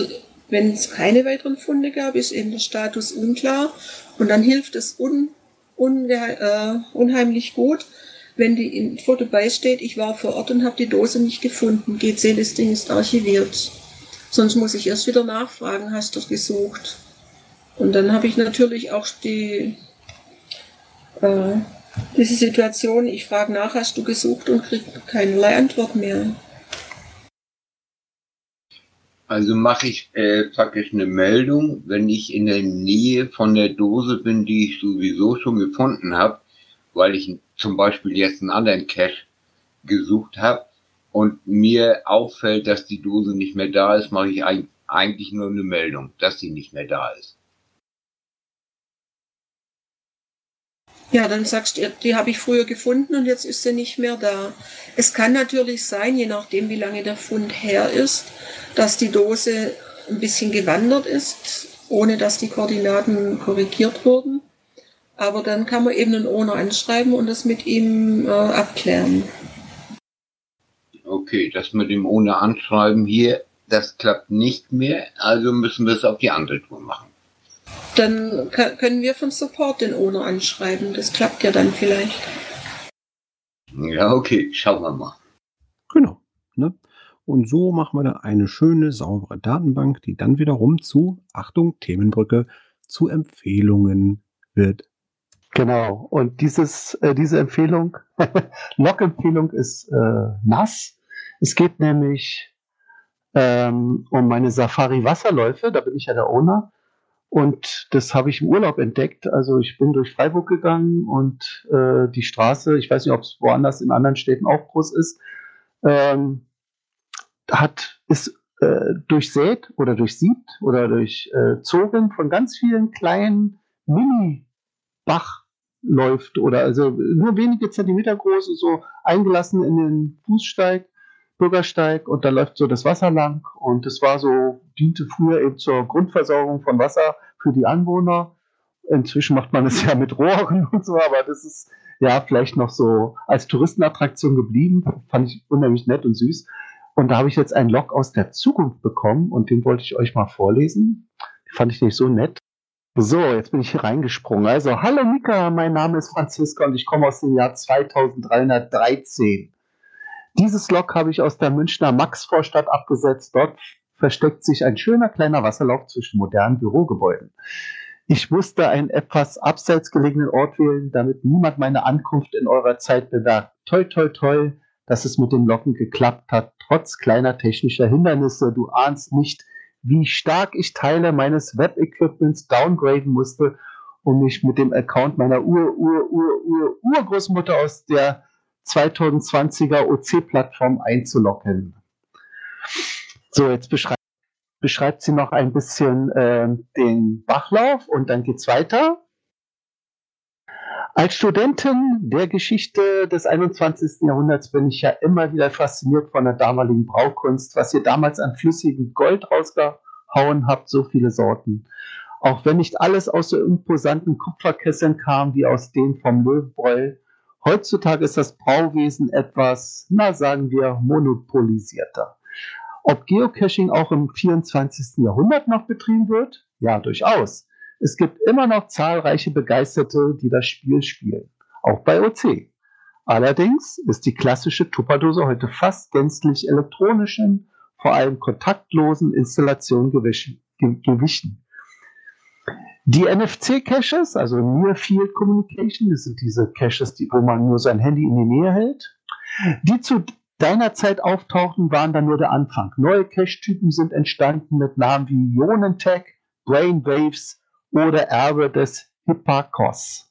wenn es keine weiteren Funde gab, ist eben der Status unklar und dann hilft es un, ungehe- äh, unheimlich gut, wenn die Info dabei steht, ich war vor Ort und habe die Dose nicht gefunden. GC-Listing ist archiviert. Sonst muss ich erst wieder nachfragen, hast du gesucht? Und dann habe ich natürlich auch die, äh, diese Situation, ich frage nach, hast du gesucht und kriege keinerlei Antwort mehr. Also mache ich äh, praktisch eine Meldung, wenn ich in der Nähe von der Dose bin, die ich sowieso schon gefunden habe, weil ich zum Beispiel jetzt einen anderen Cache gesucht habe und mir auffällt, dass die Dose nicht mehr da ist, mache ich eig- eigentlich nur eine Meldung, dass sie nicht mehr da ist. Ja, dann sagst du, die habe ich früher gefunden und jetzt ist sie nicht mehr da. Es kann natürlich sein, je nachdem, wie lange der Fund her ist, dass die Dose ein bisschen gewandert ist, ohne dass die Koordinaten korrigiert wurden. Aber dann kann man eben einen Owner anschreiben und das mit ihm äh, abklären. Okay, das mit dem ohne Anschreiben hier, das klappt nicht mehr, also müssen wir es auf die andere Tour machen. Dann können wir von Support den Owner anschreiben. Das klappt ja dann vielleicht. Ja, okay, schauen wir mal. Genau. Ne? Und so machen wir da eine schöne, saubere Datenbank, die dann wiederum zu, Achtung, Themenbrücke, zu Empfehlungen wird. Genau. Und dieses, äh, diese Empfehlung, Log-Empfehlung ist äh, nass. Es geht nämlich ähm, um meine Safari-Wasserläufe. Da bin ich ja der Owner. Und das habe ich im Urlaub entdeckt. Also ich bin durch Freiburg gegangen und äh, die Straße, ich weiß nicht, ob es woanders in anderen Städten auch groß ist, ähm, hat, ist äh, durchsät oder durchsiebt oder durchzogen von ganz vielen kleinen Mini-Bach läuft oder also nur wenige Zentimeter groß, so eingelassen in den Fußsteig. Bürgersteig und da läuft so das Wasser lang und es war so, diente früher eben zur Grundversorgung von Wasser für die Anwohner. Inzwischen macht man es ja mit Rohren und so, aber das ist ja vielleicht noch so als Touristenattraktion geblieben. Fand ich unheimlich nett und süß. Und da habe ich jetzt einen Log aus der Zukunft bekommen und den wollte ich euch mal vorlesen. Fand ich nicht so nett. So, jetzt bin ich hier reingesprungen. Also, hallo Mika, mein Name ist Franziska und ich komme aus dem Jahr 2313. Dieses Log habe ich aus der Münchner Maxvorstadt abgesetzt. Dort versteckt sich ein schöner kleiner Wasserlauf zwischen modernen Bürogebäuden. Ich musste einen etwas abseits gelegenen Ort wählen, damit niemand meine Ankunft in eurer Zeit bemerkt. Toi, toi, toi, dass es mit dem Locken geklappt hat, trotz kleiner technischer Hindernisse. Du ahnst nicht, wie stark ich Teile meines Web-Equipments downgraden musste, um mich mit dem Account meiner Ur, Ur, Ur, Ur, Urgroßmutter aus der 2020er OC-Plattform einzuloggen. So, jetzt beschreibt, beschreibt sie noch ein bisschen äh, den Bachlauf und dann geht's weiter. Als Studentin der Geschichte des 21. Jahrhunderts bin ich ja immer wieder fasziniert von der damaligen Braukunst, was ihr damals an flüssigem Gold rausgehauen habt, so viele Sorten. Auch wenn nicht alles aus so imposanten Kupferkesseln kam wie aus denen vom Löwenbräu, heutzutage ist das Brauwesen etwas, na sagen wir, monopolisierter. Ob Geocaching auch im 24. Jahrhundert noch betrieben wird? Ja, durchaus. Es gibt immer noch zahlreiche Begeisterte, die das Spiel spielen, auch bei OC. Allerdings ist die klassische Tupperdose heute fast gänzlich elektronischen, vor allem kontaktlosen Installationen gewichen. Die NFC-Caches, also Near Field Communication, das sind diese Caches, wo man nur sein Handy in die Nähe hält, die zu deiner Zeit auftauchten, waren dann nur der Anfang. Neue Cache-Typen sind entstanden mit Namen wie Ionentech, Brainwaves oder Erbe des Hipparchos.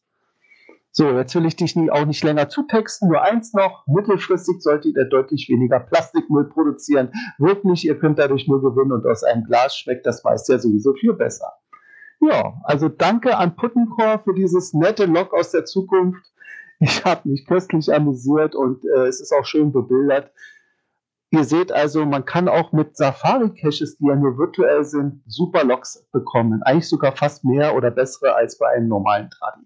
So, jetzt will ich dich nie, auch nicht länger zutexten. Nur eins noch. Mittelfristig solltet ihr deutlich weniger Plastikmüll produzieren. Wirklich, ihr könnt dadurch nur gewinnen und aus einem Glas schmeckt das meist ja sowieso viel besser. Ja, also danke an Puttencore für dieses nette Log aus der Zukunft. Ich habe mich köstlich amüsiert und äh, es ist auch schön bebildert. Ihr seht also, man kann auch mit Safari-Caches, die ja nur virtuell sind, super Logs bekommen. Eigentlich sogar fast mehr oder bessere als bei einem normalen Tradi.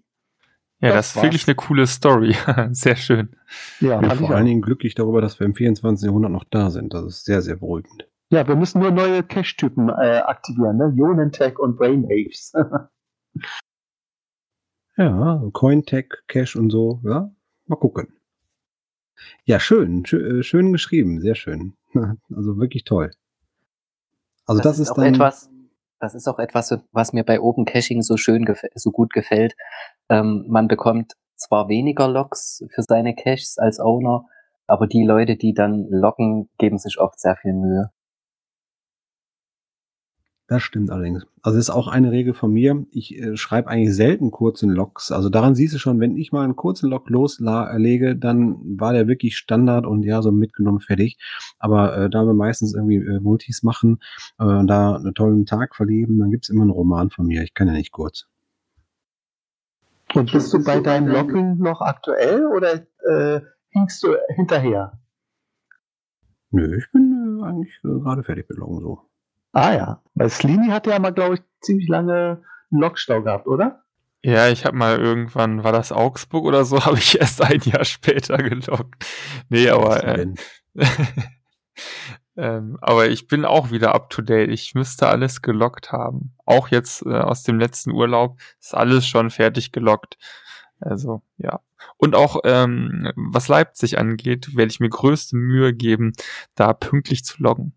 Ja, das, das ist wirklich eine coole Story. sehr schön. Ja, ich bin vor allen Dingen glücklich darüber, dass wir im 24. Jahrhundert noch da sind. Das ist sehr, sehr beruhigend. Ja, wir müssen nur neue Cache-Typen äh, aktivieren, ne? Ionentech und Brainwaves. ja, Cointech, Cache und so. Ja, mal gucken. Ja, schön, schön, äh, schön geschrieben, sehr schön. Also wirklich toll. Also das, das ist, ist dann etwas, das ist auch etwas, was mir bei Open Caching so schön, so gut gefällt. Ähm, man bekommt zwar weniger Logs für seine Caches als Owner, aber die Leute, die dann loggen, geben sich oft sehr viel Mühe. Das stimmt allerdings. Also das ist auch eine Regel von mir. Ich äh, schreibe eigentlich selten kurzen Logs. Also daran siehst du schon, wenn ich mal einen kurzen Log loslege, dann war der wirklich Standard und ja, so mitgenommen fertig. Aber äh, da wir meistens irgendwie äh, Multis machen äh, und da einen tollen Tag verleben, dann gibt's immer einen Roman von mir. Ich kann ja nicht kurz. Und bist du bei deinem Logging noch aktuell oder äh, hinkst du hinterher? Nö, ich bin äh, eigentlich äh, gerade fertig mit Loggen so. Ah ja, weil Slini hatte ja mal, glaube ich, ziemlich lange einen Lokstau gehabt, oder? Ja, ich habe mal irgendwann, war das Augsburg oder so, habe ich erst ein Jahr später gelockt. Nee, aber äh, ähm, aber ich bin auch wieder up to date. Ich müsste alles gelockt haben. Auch jetzt äh, aus dem letzten Urlaub ist alles schon fertig gelockt. Also ja. Und auch ähm, was Leipzig angeht, werde ich mir größte Mühe geben, da pünktlich zu loggen.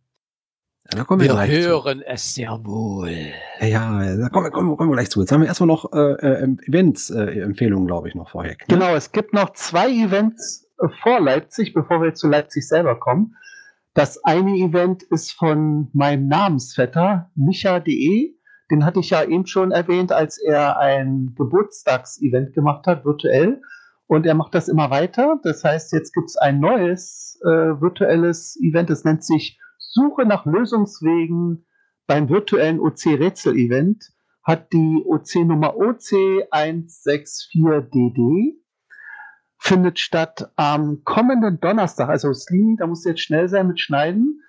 Da kommen wir, wir hören zu. es sehr wohl. Ja, ja, da kommen, kommen, kommen wir gleich zu. Jetzt haben wir erstmal noch äh, äh Events-Empfehlungen, äh, glaube ich, noch vorher. Ne? Genau, es gibt noch zwei Events äh, vor Leipzig, bevor wir zu Leipzig selber kommen. Das eine Event ist von meinem Namensvetter, Micha.de. Den hatte ich ja eben schon erwähnt, als er ein Geburtstagsevent gemacht hat, virtuell. Und er macht das immer weiter. Das heißt, jetzt gibt es ein neues äh, virtuelles Event. Das nennt sich Suche nach Lösungswegen beim virtuellen OC-Rätsel-Event hat die OC-Nummer OC164DD. findet statt am kommenden Donnerstag. Also Slini, da musst du jetzt schnell sein mit Schneiden.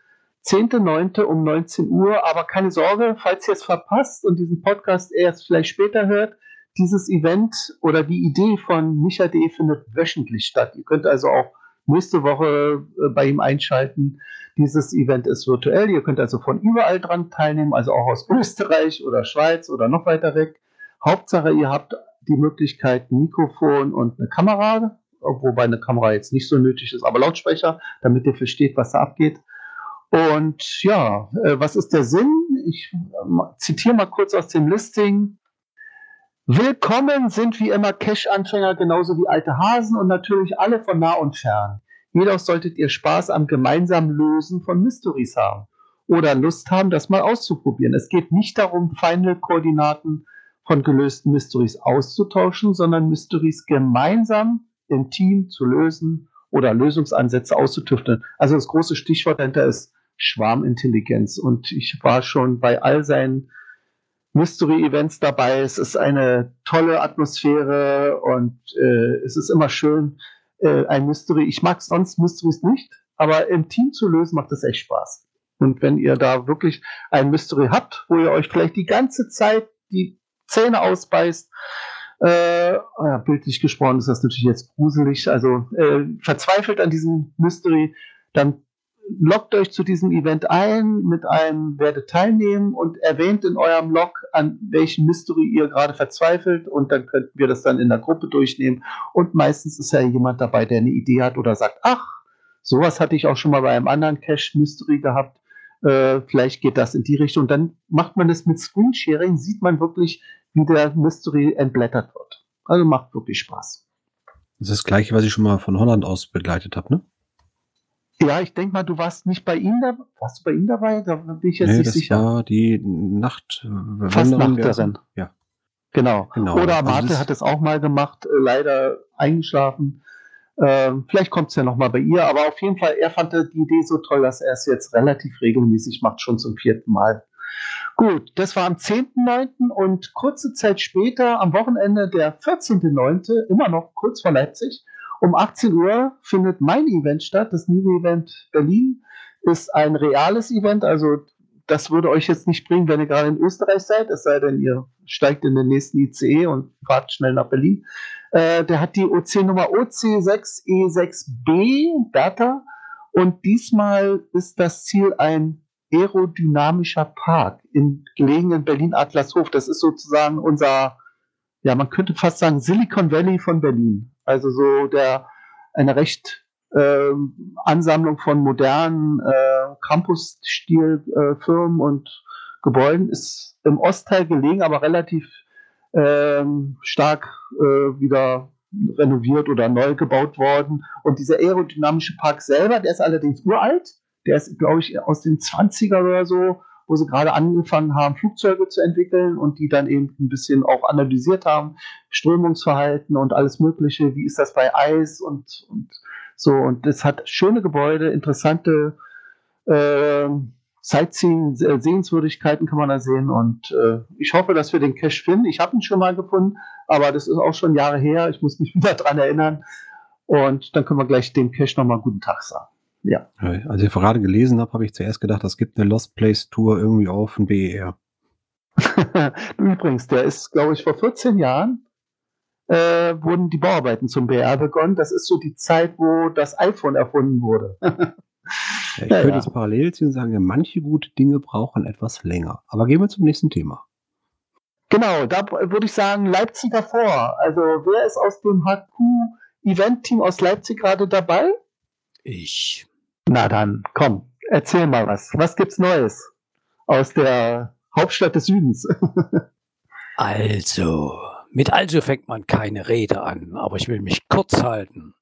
10.9. um 19 Uhr. Aber keine Sorge, falls ihr es verpasst und diesen Podcast erst vielleicht später hört, dieses Event oder die Idee von Micha.de findet wöchentlich statt. Ihr könnt also auch nächste Woche äh, bei ihm einschalten. Dieses Event ist virtuell. Ihr könnt also von überall dran teilnehmen, also auch aus Österreich oder Schweiz oder noch weiter weg. Hauptsache, ihr habt die Möglichkeit, ein Mikrofon und eine Kamera, wobei eine Kamera jetzt nicht so nötig ist, aber Lautsprecher, damit ihr versteht, was da abgeht. Und ja, äh, was ist der Sinn? Ich äh, zitiere mal kurz aus dem Listing. Willkommen sind wie immer Cash-Anfänger genauso wie alte Hasen und natürlich alle von nah und fern. Jedoch solltet ihr Spaß am gemeinsamen Lösen von Mysteries haben oder Lust haben, das mal auszuprobieren. Es geht nicht darum, Final-Koordinaten von gelösten Mysteries auszutauschen, sondern Mysteries gemeinsam im Team zu lösen oder Lösungsansätze auszutüfteln. Also das große Stichwort dahinter ist Schwarmintelligenz. Und ich war schon bei all seinen Mystery-Events dabei. Es ist eine tolle Atmosphäre und äh, es ist immer schön, äh, ein Mystery. Ich mag sonst Mysteries nicht, aber im Team zu lösen macht es echt Spaß. Und wenn ihr da wirklich ein Mystery habt, wo ihr euch vielleicht die ganze Zeit die Zähne ausbeißt, äh, ja, bildlich gesprochen ist das natürlich jetzt gruselig, also äh, verzweifelt an diesem Mystery, dann loggt euch zu diesem Event ein mit einem Werde teilnehmen und erwähnt in eurem Log, an welchen Mystery ihr gerade verzweifelt und dann könnten wir das dann in der Gruppe durchnehmen und meistens ist ja jemand dabei, der eine Idee hat oder sagt, ach, sowas hatte ich auch schon mal bei einem anderen Cache Mystery gehabt, äh, vielleicht geht das in die Richtung. Dann macht man das mit Screensharing, sieht man wirklich, wie der Mystery entblättert wird. Also macht wirklich Spaß. Das ist das gleiche, was ich schon mal von Holland aus begleitet habe, ne? Ja, ich denke mal, du warst nicht bei ihm dabei. Warst du bei ihm dabei? Da bin ich jetzt Nee, nicht das sicher. war die Nacht. Fastnachterin. Ja. Genau. Genau. Oder Also Marte das- hat es auch mal gemacht, äh, leider eingeschlafen. Ähm, vielleicht kommt es ja noch mal bei ihr, aber auf jeden Fall, er fand die Idee so toll, dass er es jetzt relativ regelmäßig macht, schon zum vierten Mal. Gut, das war am 10.9. und kurze Zeit später, am Wochenende, der 14.9., immer noch kurz vor Leipzig, um 18 Uhr findet mein Event statt, das New Event Berlin. Ist ein reales Event, also das würde euch jetzt nicht bringen, wenn ihr gerade in Österreich seid, es sei denn, ihr steigt in den nächsten ICE und fahrt schnell nach Berlin. Äh, der hat die OC-Nummer OC6E6B Data und diesmal ist das Ziel ein aerodynamischer Park in gelegenen Berlin-Adlershof. Das ist sozusagen unser, ja, man könnte fast sagen Silicon Valley von Berlin. Also so der eine recht ähm, Ansammlung von modernen äh, Campus-Stil-Firmen und Gebäuden ist im Ostteil gelegen, aber relativ ähm, stark äh, wieder renoviert oder neu gebaut worden. Und dieser aerodynamische Park selber, der ist allerdings uralt. Der ist, glaube ich, aus den 20er oder so, wo sie gerade angefangen haben, Flugzeuge zu entwickeln und die dann eben ein bisschen auch analysiert haben, Strömungsverhalten und alles Mögliche. Wie ist das bei Eis und, und so. Und das hat schöne Gebäude, interessante äh, Sightseeing, Sehenswürdigkeiten kann man da sehen. Und äh, ich hoffe, dass wir den Cache finden. Ich habe ihn schon mal gefunden, aber das ist auch schon Jahre her. Ich muss mich wieder dran erinnern. Und dann können wir gleich dem Cache nochmal guten Tag sagen. Ja. Als ich gerade gelesen habe, habe ich zuerst gedacht, es gibt eine Lost Place Tour irgendwie auf dem BER. Übrigens, der ist, glaube ich, vor 14 Jahren äh, wurden die Bauarbeiten zum BR begonnen. Das ist so die Zeit, wo das iPhone erfunden wurde. Ja, ich Ja, könnte ja. jetzt parallel ziehen und sagen, ja, manche gute Dinge brauchen etwas länger. Aber gehen wir zum nächsten Thema. Genau, da würde ich sagen, Leipziger vor. Also wer ist aus dem HQ-Event-Team aus Leipzig gerade dabei? Ich. Na dann, komm, erzähl mal was. Was gibt's Neues aus der Hauptstadt des Südens? Also, mit also fängt man keine Rede an, aber ich will mich kurz halten.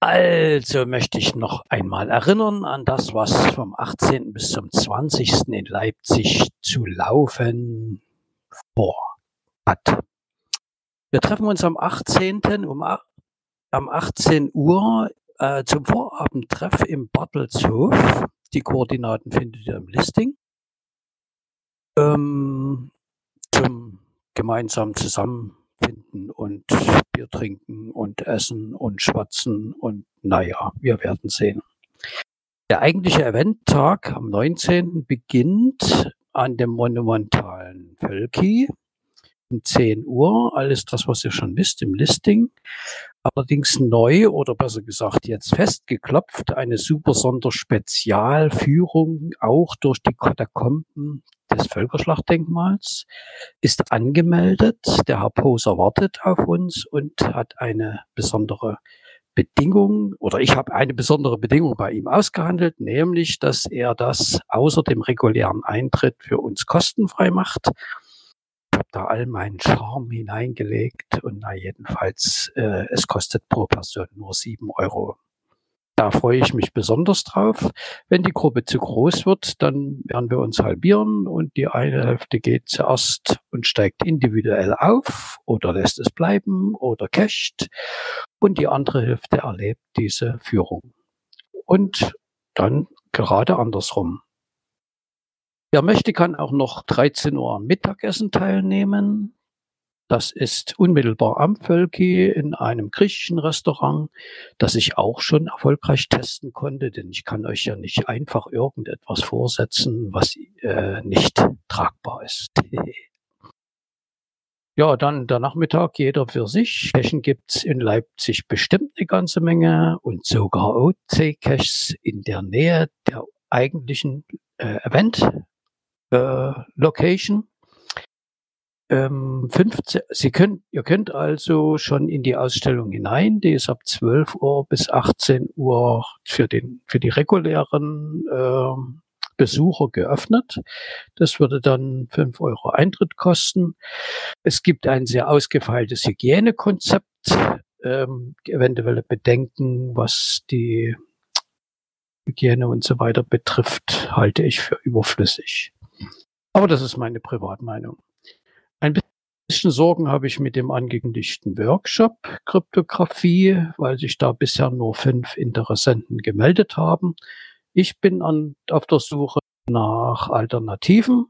Also möchte ich noch einmal erinnern an das, was vom 18. bis zum 20. in Leipzig zu laufen vor hat. Wir treffen uns am 18. um am 18 Uhr äh, zum Vorabendtreff im Bartelshof. Die Koordinaten findet ihr im Listing. Ähm, zum gemeinsamen Zusammen finden und Bier trinken und essen und schwatzen und naja, wir werden sehen. Der eigentliche Eventtag am 19. beginnt an dem monumentalen Völki um 10 Uhr. Alles das, was ihr schon wisst im Listing. Allerdings neu oder besser gesagt jetzt festgeklopft, eine super Sonderspezialführung auch durch die Katakomben des Völkerschlachtdenkmals ist angemeldet. Der Herr Poser wartet auf uns und hat eine besondere Bedingung oder ich habe eine besondere Bedingung bei ihm ausgehandelt, nämlich, dass er das außer dem regulären Eintritt für uns kostenfrei macht. Da all meinen Charme hineingelegt und na jedenfalls, äh, es kostet pro Person nur sieben Euro. Da freue ich mich besonders drauf. Wenn die Gruppe zu groß wird, dann werden wir uns halbieren und die eine Hälfte geht zuerst und steigt individuell auf oder lässt es bleiben oder cached und die andere Hälfte erlebt diese Führung. Und dann gerade andersrum. Wer möchte, kann auch noch 13 Uhr am Mittagessen teilnehmen. Das ist unmittelbar am Völki in einem griechischen Restaurant, das ich auch schon erfolgreich testen konnte, denn ich kann euch ja nicht einfach irgendetwas vorsetzen, was äh, nicht tragbar ist. ja, dann der Nachmittag jeder für sich. Cachen gibt's in Leipzig bestimmt eine ganze Menge und sogar OC-Caches in der Nähe der eigentlichen äh, Event-Location. Ähm, 15, Sie können, ihr könnt also schon in die Ausstellung hinein. Die ist ab 12 Uhr bis 18 Uhr für den, für die regulären äh, Besucher geöffnet. Das würde dann 5 Euro Eintritt kosten. Es gibt ein sehr ausgefeiltes Hygienekonzept, ähm, eventuelle Bedenken, was die Hygiene und so weiter betrifft, halte ich für überflüssig. Aber das ist meine Privatmeinung. Ein bisschen Sorgen habe ich mit dem angekündigten Workshop Kryptographie, weil sich da bisher nur fünf Interessenten gemeldet haben. Ich bin an, auf der Suche nach Alternativen.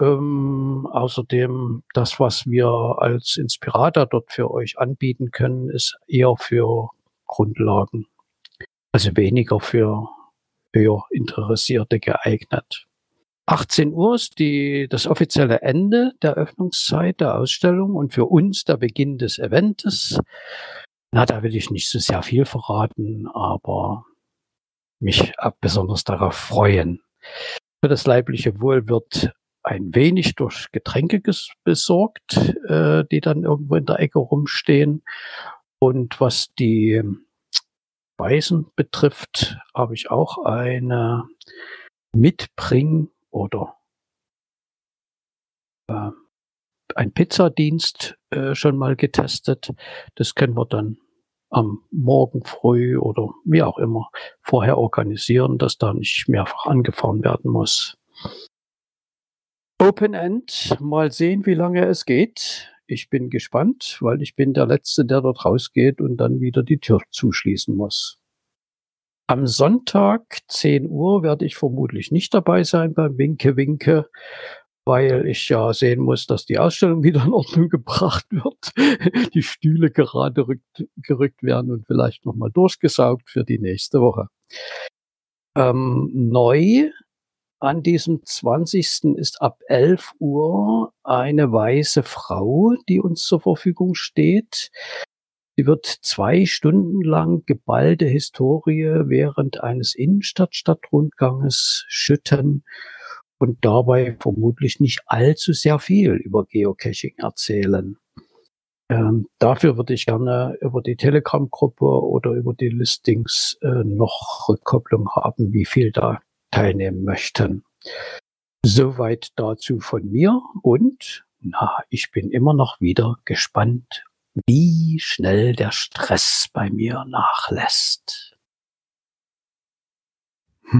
Ähm, außerdem, das, was wir als Inspirator dort für euch anbieten können, ist eher für Grundlagen. Also weniger für höher Interessierte geeignet. 18 Uhr ist die, das offizielle Ende der Öffnungszeit der Ausstellung und für uns der Beginn des Events. Na, da will ich nicht so sehr viel verraten, aber mich besonders darauf freuen. Für das leibliche Wohl wird ein wenig durch Getränke besorgt, äh, die dann irgendwo in der Ecke rumstehen. Und was die Speisen betrifft, habe ich auch eine Mitbring- oder äh, ein Pizzadienst äh, schon mal getestet. Das können wir dann am Morgen früh oder wie auch immer vorher organisieren, dass da nicht mehrfach angefahren werden muss. Open End, mal sehen, wie lange es geht. Ich bin gespannt, weil ich bin der Letzte, der dort rausgeht und dann wieder die Tür zuschließen muss. Am Sonntag 10 Uhr werde ich vermutlich nicht dabei sein beim Winke Winke, weil ich ja sehen muss, dass die Ausstellung wieder in Ordnung gebracht wird, die Stühle gerade rückt, gerückt werden und vielleicht nochmal durchgesaugt für die nächste Woche. Ähm, neu an diesem 20. ist ab 11 Uhr eine weiße Frau, die uns zur Verfügung steht. Sie wird zwei Stunden lang geballte Historie während eines Innenstadtstadtrundganges schütten und dabei vermutlich nicht allzu sehr viel über Geocaching erzählen. Ähm, dafür würde ich gerne über die Telegram-Gruppe oder über die Listings äh, noch Rückkopplung haben, wie viel da teilnehmen möchten. Soweit dazu von mir und na, ich bin immer noch wieder gespannt wie schnell der Stress bei mir nachlässt.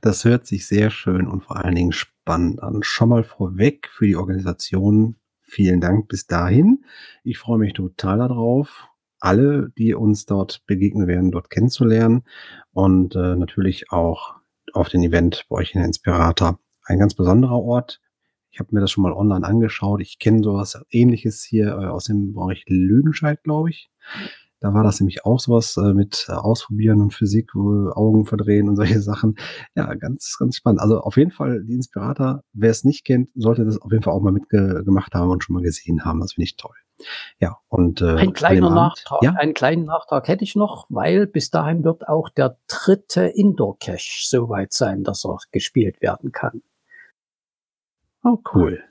Das hört sich sehr schön und vor allen Dingen spannend an. Schon mal vorweg für die Organisation vielen Dank bis dahin. Ich freue mich total darauf, alle, die uns dort begegnen werden, dort kennenzulernen und äh, natürlich auch auf den Event bei euch in Inspirator. Ein ganz besonderer Ort. Ich habe mir das schon mal online angeschaut. Ich kenne sowas ähnliches hier äh, aus dem Bereich Lüdenscheid, glaube ich. Da war das nämlich auch sowas äh, mit äh, Ausprobieren und Physik, wo Augen verdrehen und solche Sachen. Ja, ganz, ganz spannend. Also auf jeden Fall die Inspirator, wer es nicht kennt, sollte das auf jeden Fall auch mal mitgemacht haben und schon mal gesehen haben. Das finde ich toll. Ja, und äh, Ein kleiner Nachtrag, Ja, einen kleinen Nachtrag hätte ich noch, weil bis dahin wird auch der dritte Indoor-Cache soweit sein, dass er gespielt werden kann. Oh, cool.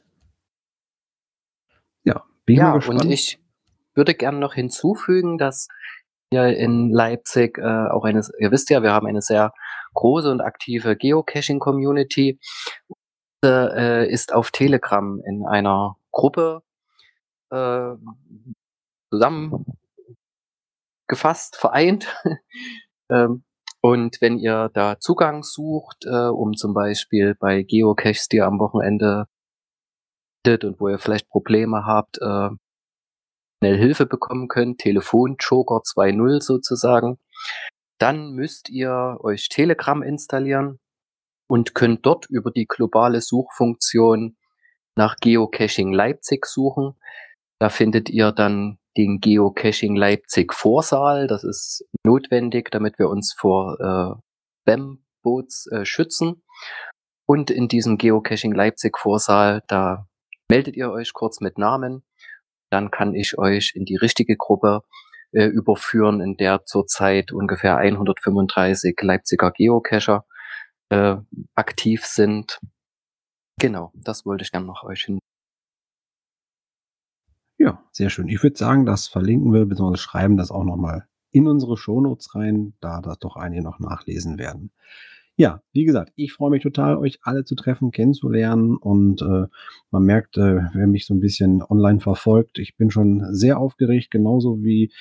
Ja, bin ich ja, mal gespannt. und ich würde gerne noch hinzufügen, dass wir in Leipzig äh, auch eine, ihr wisst ja, wir haben eine sehr große und aktive Geocaching-Community. Äh, ist auf Telegram in einer Gruppe äh, zusammengefasst, vereint. ähm, und wenn ihr da Zugang sucht, äh, um zum Beispiel bei Geocaches, die ihr am Wochenende findet und wo ihr vielleicht Probleme habt, äh, schnell Hilfe bekommen könnt, Telefon-Joker 2.0 sozusagen, dann müsst ihr euch Telegram installieren und könnt dort über die globale Suchfunktion nach Geocaching Leipzig suchen. Da findet ihr dann den Geocaching Leipzig Vorsaal. Das ist notwendig, damit wir uns vor äh, Spam-Bots äh, schützen. Und in diesem Geocaching Leipzig Vorsaal, da meldet ihr euch kurz mit Namen. Dann kann ich euch in die richtige Gruppe äh, überführen, in der zurzeit ungefähr 135 Leipziger Geocacher äh, aktiv sind. Genau, das wollte ich gerne noch euch hin. Ja, sehr schön. Ich würde sagen, das verlinken wir, beziehungsweise schreiben das auch nochmal in unsere Shownotes rein, da das doch einige noch nachlesen werden. Ja, wie gesagt, ich freue mich total, euch alle zu treffen, kennenzulernen und äh, man merkt, äh, wer mich so ein bisschen online verfolgt, ich bin schon sehr aufgeregt, genauso wie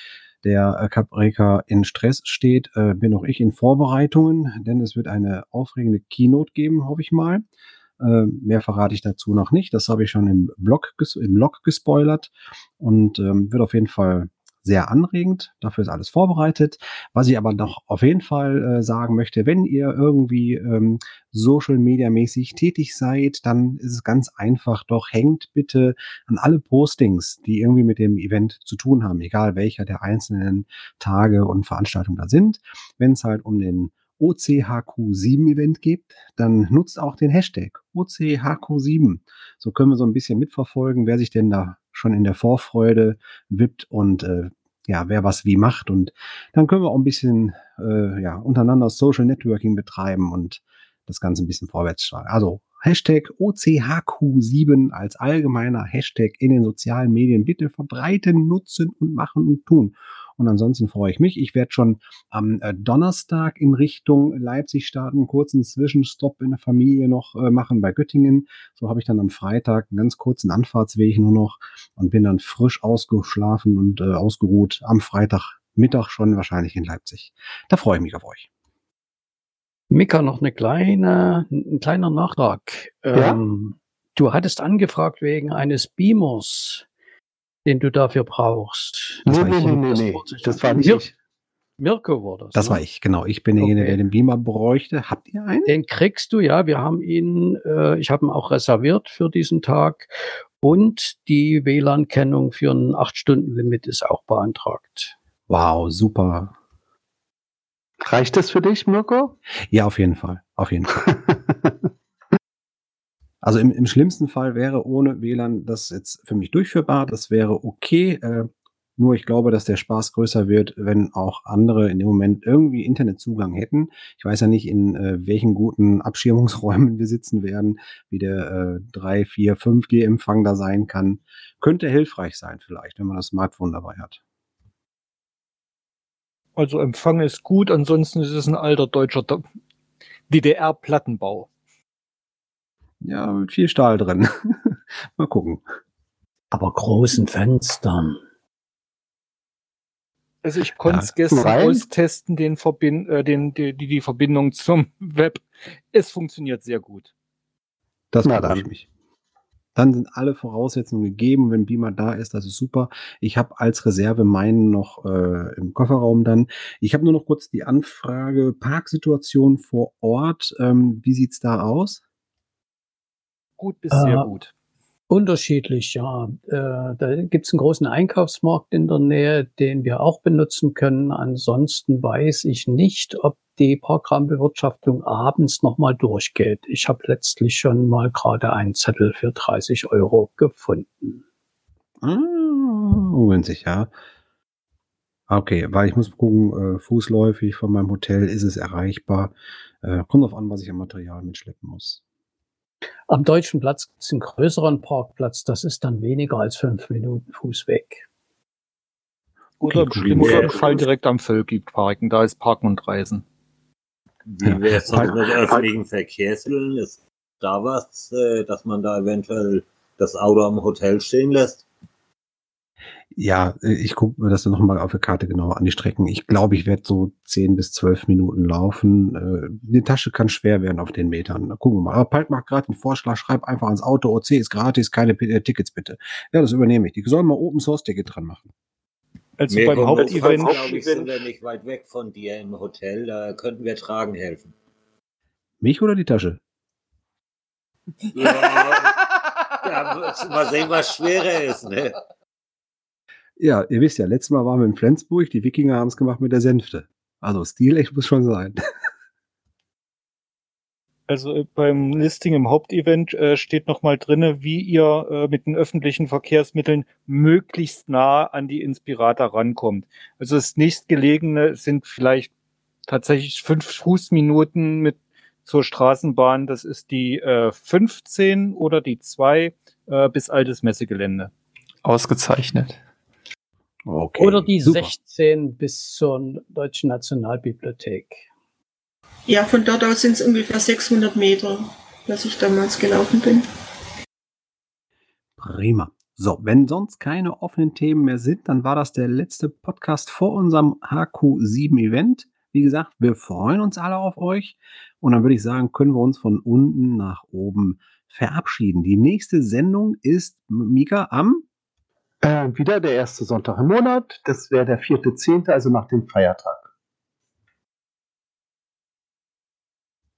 der äh, Capreca in Stress steht, äh, bin auch ich in Vorbereitungen, denn es wird eine aufregende Keynote geben, hoffe ich mal. Äh, mehr verrate ich dazu noch nicht. Das habe ich schon im Blog, im Blog gespoilert und ähm, wird auf jeden Fall sehr anregend. Dafür ist alles vorbereitet. Was ich aber noch auf jeden Fall äh, sagen möchte, wenn ihr irgendwie ähm, Social Media mäßig tätig seid, dann ist es ganz einfach. Doch hängt bitte an alle Postings, die irgendwie mit dem Event zu tun haben, egal welcher der einzelnen Tage und Veranstaltungen da sind. Wenn es halt um den OCHQ7-Event gibt, dann nutzt auch den Hashtag OCHQ7. So können wir so ein bisschen mitverfolgen, wer sich denn da schon in der Vorfreude wippt und äh, ja, wer was wie macht. Und dann können wir auch ein bisschen äh, ja, untereinander Social Networking betreiben und das Ganze ein bisschen vorwärts schlagen. Also Hashtag OCHQ7 als allgemeiner Hashtag in den sozialen Medien bitte verbreiten, nutzen und machen und tun. Und ansonsten freue ich mich. Ich werde schon am äh, Donnerstag in Richtung Leipzig starten, einen kurzen Zwischenstopp in der Familie noch äh, machen bei Göttingen. So habe ich dann am Freitag einen ganz kurzen Anfahrtsweg nur noch und bin dann frisch ausgeschlafen und äh, ausgeruht am Freitagmittag schon wahrscheinlich in Leipzig. Da freue ich mich auf euch. Mika, noch eine kleine, ein kleiner Nachtrag. Ja? Ähm, du hattest angefragt wegen eines Beamers, den du dafür brauchst. Das Nee, war nee, ich. nee, nee, Das war nicht ich. Mirko war das. Das ne? war ich, genau. Ich bin derjenige, Okay. der den Beamer bräuchte. Habt ihr einen? Den kriegst du, ja. Wir haben ihn, äh, ich habe ihn auch reserviert für diesen Tag. Und die WLAN-Kennung für ein 8-Stunden-Limit ist auch beantragt. Wow, super. Reicht das für dich, Mirko? Ja, auf jeden Fall. Auf jeden Fall. Also im, im schlimmsten Fall wäre ohne WLAN das jetzt für mich durchführbar. Das wäre okay. Äh, nur ich glaube, dass der Spaß größer wird, wenn auch andere in dem Moment irgendwie Internetzugang hätten. Ich weiß ja nicht, in äh, welchen guten Abschirmungsräumen wir sitzen werden, wie der äh, 3, 4, 5G-Empfang da sein kann. Könnte hilfreich sein vielleicht, wenn man das Smartphone dabei hat. Also Empfang ist gut, ansonsten ist es ein alter deutscher DDR-Plattenbau. Ja, mit viel Stahl drin. Mal gucken. Aber großen Fenstern. Also ich konnte es gestern rein? austesten, den Verbin äh, den, die, die, die Verbindung zum Web. Es funktioniert sehr gut. Das Na dann. mich. Dann sind alle Voraussetzungen gegeben. Wenn Beamer da ist, das ist super. Ich habe als Reserve meinen noch äh, im Kofferraum dann. Ich habe nur noch kurz die Anfrage Parksituation vor Ort. Ähm, wie sieht's da aus? Gut bis sehr Äh, gut. Unterschiedlich, ja. Äh, da gibt's einen großen Einkaufsmarkt in der Nähe, den wir auch benutzen können. Ansonsten weiß ich nicht, ob die Parkraumbewirtschaftung abends nochmal durchgeht. Ich habe letztlich schon mal gerade einen Zettel für 30 Euro gefunden. Ah, ungünstig, ja. Okay, weil ich muss gucken, äh, fußläufig von meinem Hotel ist es erreichbar. Äh, kommt drauf an, was ich an Material mitschleppen muss. Am Deutschen Platz gibt's einen größeren Parkplatz, das ist dann weniger als fünf Minuten Fußweg. Oder Okay, im Fall direkt am Völki parken. Da ist Parken und Reisen. Wie wäre es Halt- mit öffentlichen Verkehrsmitteln? Ist da was, äh, dass man da eventuell das Auto am Hotel stehen lässt? Ja, äh, ich gucke mir das noch mal auf der Karte genauer an, die Strecken. Ich glaube, ich werde so 10 bis 12 Minuten laufen. Äh, die Tasche kann schwer werden auf den Metern. Na, Gucken wir mal. Aber Palk macht gerade einen Vorschlag, schreib einfach ans Auto, OC ist gratis, keine P- äh, Tickets bitte. Ja, das übernehme ich. Die sollen mal Open Source Ticket dran machen. Also Mir beim Hauptevent, ich, sind wir nicht weit weg von dir im Hotel. Da könnten wir tragen helfen. Mich oder die Tasche? Ja, ja, mal sehen, was schwerer ist. Ne? Ja, ihr wisst ja, letztes Mal waren wir in Flensburg, die Wikinger haben es gemacht mit der Sänfte. Also Stil echt muss schon sein. also äh, beim Listing im Hauptevent äh, steht nochmal drinne, wie ihr äh, mit den öffentlichen Verkehrsmitteln möglichst nah an die Inspirator rankommt. Also das nächstgelegene sind vielleicht tatsächlich fünf Fußminuten mit zur Straßenbahn. Das ist die äh, 15 oder die 2 äh, bis altes Messegelände. Ausgezeichnet. Okay. Oder die super. 16 bis zur Deutschen Nationalbibliothek. Ja, von dort aus sind es ungefähr 600 Meter, dass ich damals gelaufen bin. Prima. So, wenn sonst keine offenen Themen mehr sind, dann war das der letzte Podcast vor unserem HQ7-Event. Wie gesagt, wir freuen uns alle auf euch. Und dann würde ich sagen, können wir uns von unten nach oben verabschieden. Die nächste Sendung ist, Mika, am Äh, wieder der erste Sonntag im Monat. Das wäre der vierte, zehnte, also nach dem Feiertag.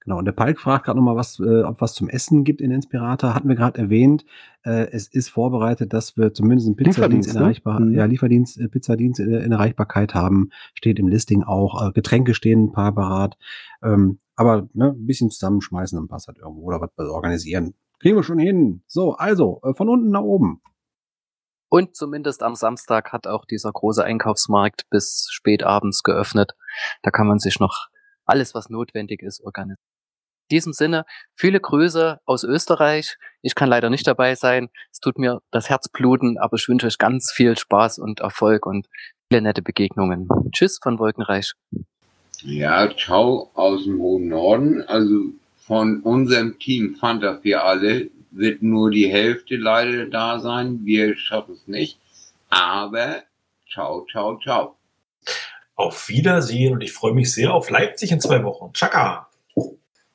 Genau, und der Palk fragt gerade nochmal, was, äh, ob was zum Essen gibt in Inspirator. Hatten wir gerade erwähnt. Äh, es ist vorbereitet, dass wir zumindest einen Pizzadienst Lieferdienst, in, ne? Erreichbar Mhm. ja, Lieferdienst, äh, Pizzadienst in, in Erreichbarkeit haben. Steht im Listing auch. Äh, Getränke stehen ein paar parat. Ähm, aber ne, ein bisschen zusammenschmeißen, dann passt halt irgendwo oder was organisieren. Kriegen wir schon hin. So, also, äh, von unten nach oben. Und zumindest am Samstag hat auch dieser große Einkaufsmarkt bis spät abends geöffnet. Da kann man sich noch alles, was notwendig ist, organisieren. In diesem Sinne, viele Grüße aus Österreich. Ich kann leider nicht dabei sein. Es tut mir das Herz bluten, aber ich wünsche euch ganz viel Spaß und Erfolg und viele nette Begegnungen. Tschüss von Wolkenreich. Ja, ciao aus dem hohen Norden. Also von unserem Team Fanta für alle wird nur die Hälfte leider da sein. Wir schaffen es nicht. Aber ciao, ciao, ciao. Auf Wiedersehen und ich freue mich sehr auf Leipzig in zwei Wochen. Tschakka!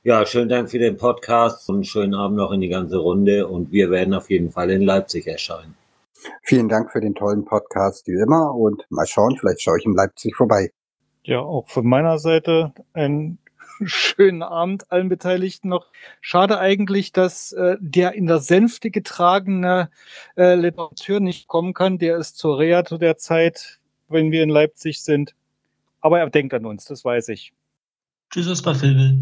Ja, schönen Dank für den Podcast und schönen Abend noch in die ganze Runde. Und wir werden auf jeden Fall in Leipzig erscheinen. Vielen Dank für den tollen Podcast, wie immer. Und mal schauen, vielleicht schaue ich in Leipzig vorbei. Ja, auch von meiner Seite einen schönen Abend allen Beteiligten noch. Schade eigentlich, dass äh, der in der Sänfte getragene äh, Literatur nicht kommen kann. Der ist zur Reha zu der Zeit, wenn wir in Leipzig sind. Aber er denkt an uns, das weiß ich. Tschüss aus Bad Vilbel.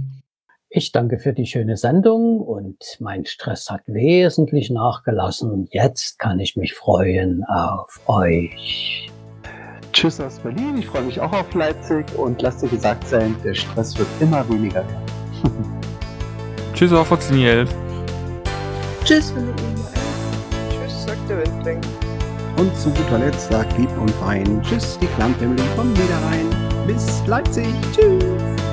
Ich danke für die schöne Sendung und mein Stress hat wesentlich nachgelassen. Jetzt kann ich mich freuen auf euch. Tschüss aus Berlin. Ich freue mich auch auf Leipzig und lasst dir gesagt sein, der Stress wird immer weniger werden. Tschüss auf 11. Tschüss, wenn du irgendwo Tschüss, sagt der Windling. Und zu guter Letzt sagt lieb und fein Tschüss, die Clan Family von Niederrhein. Bis Leipzig. Tschüss.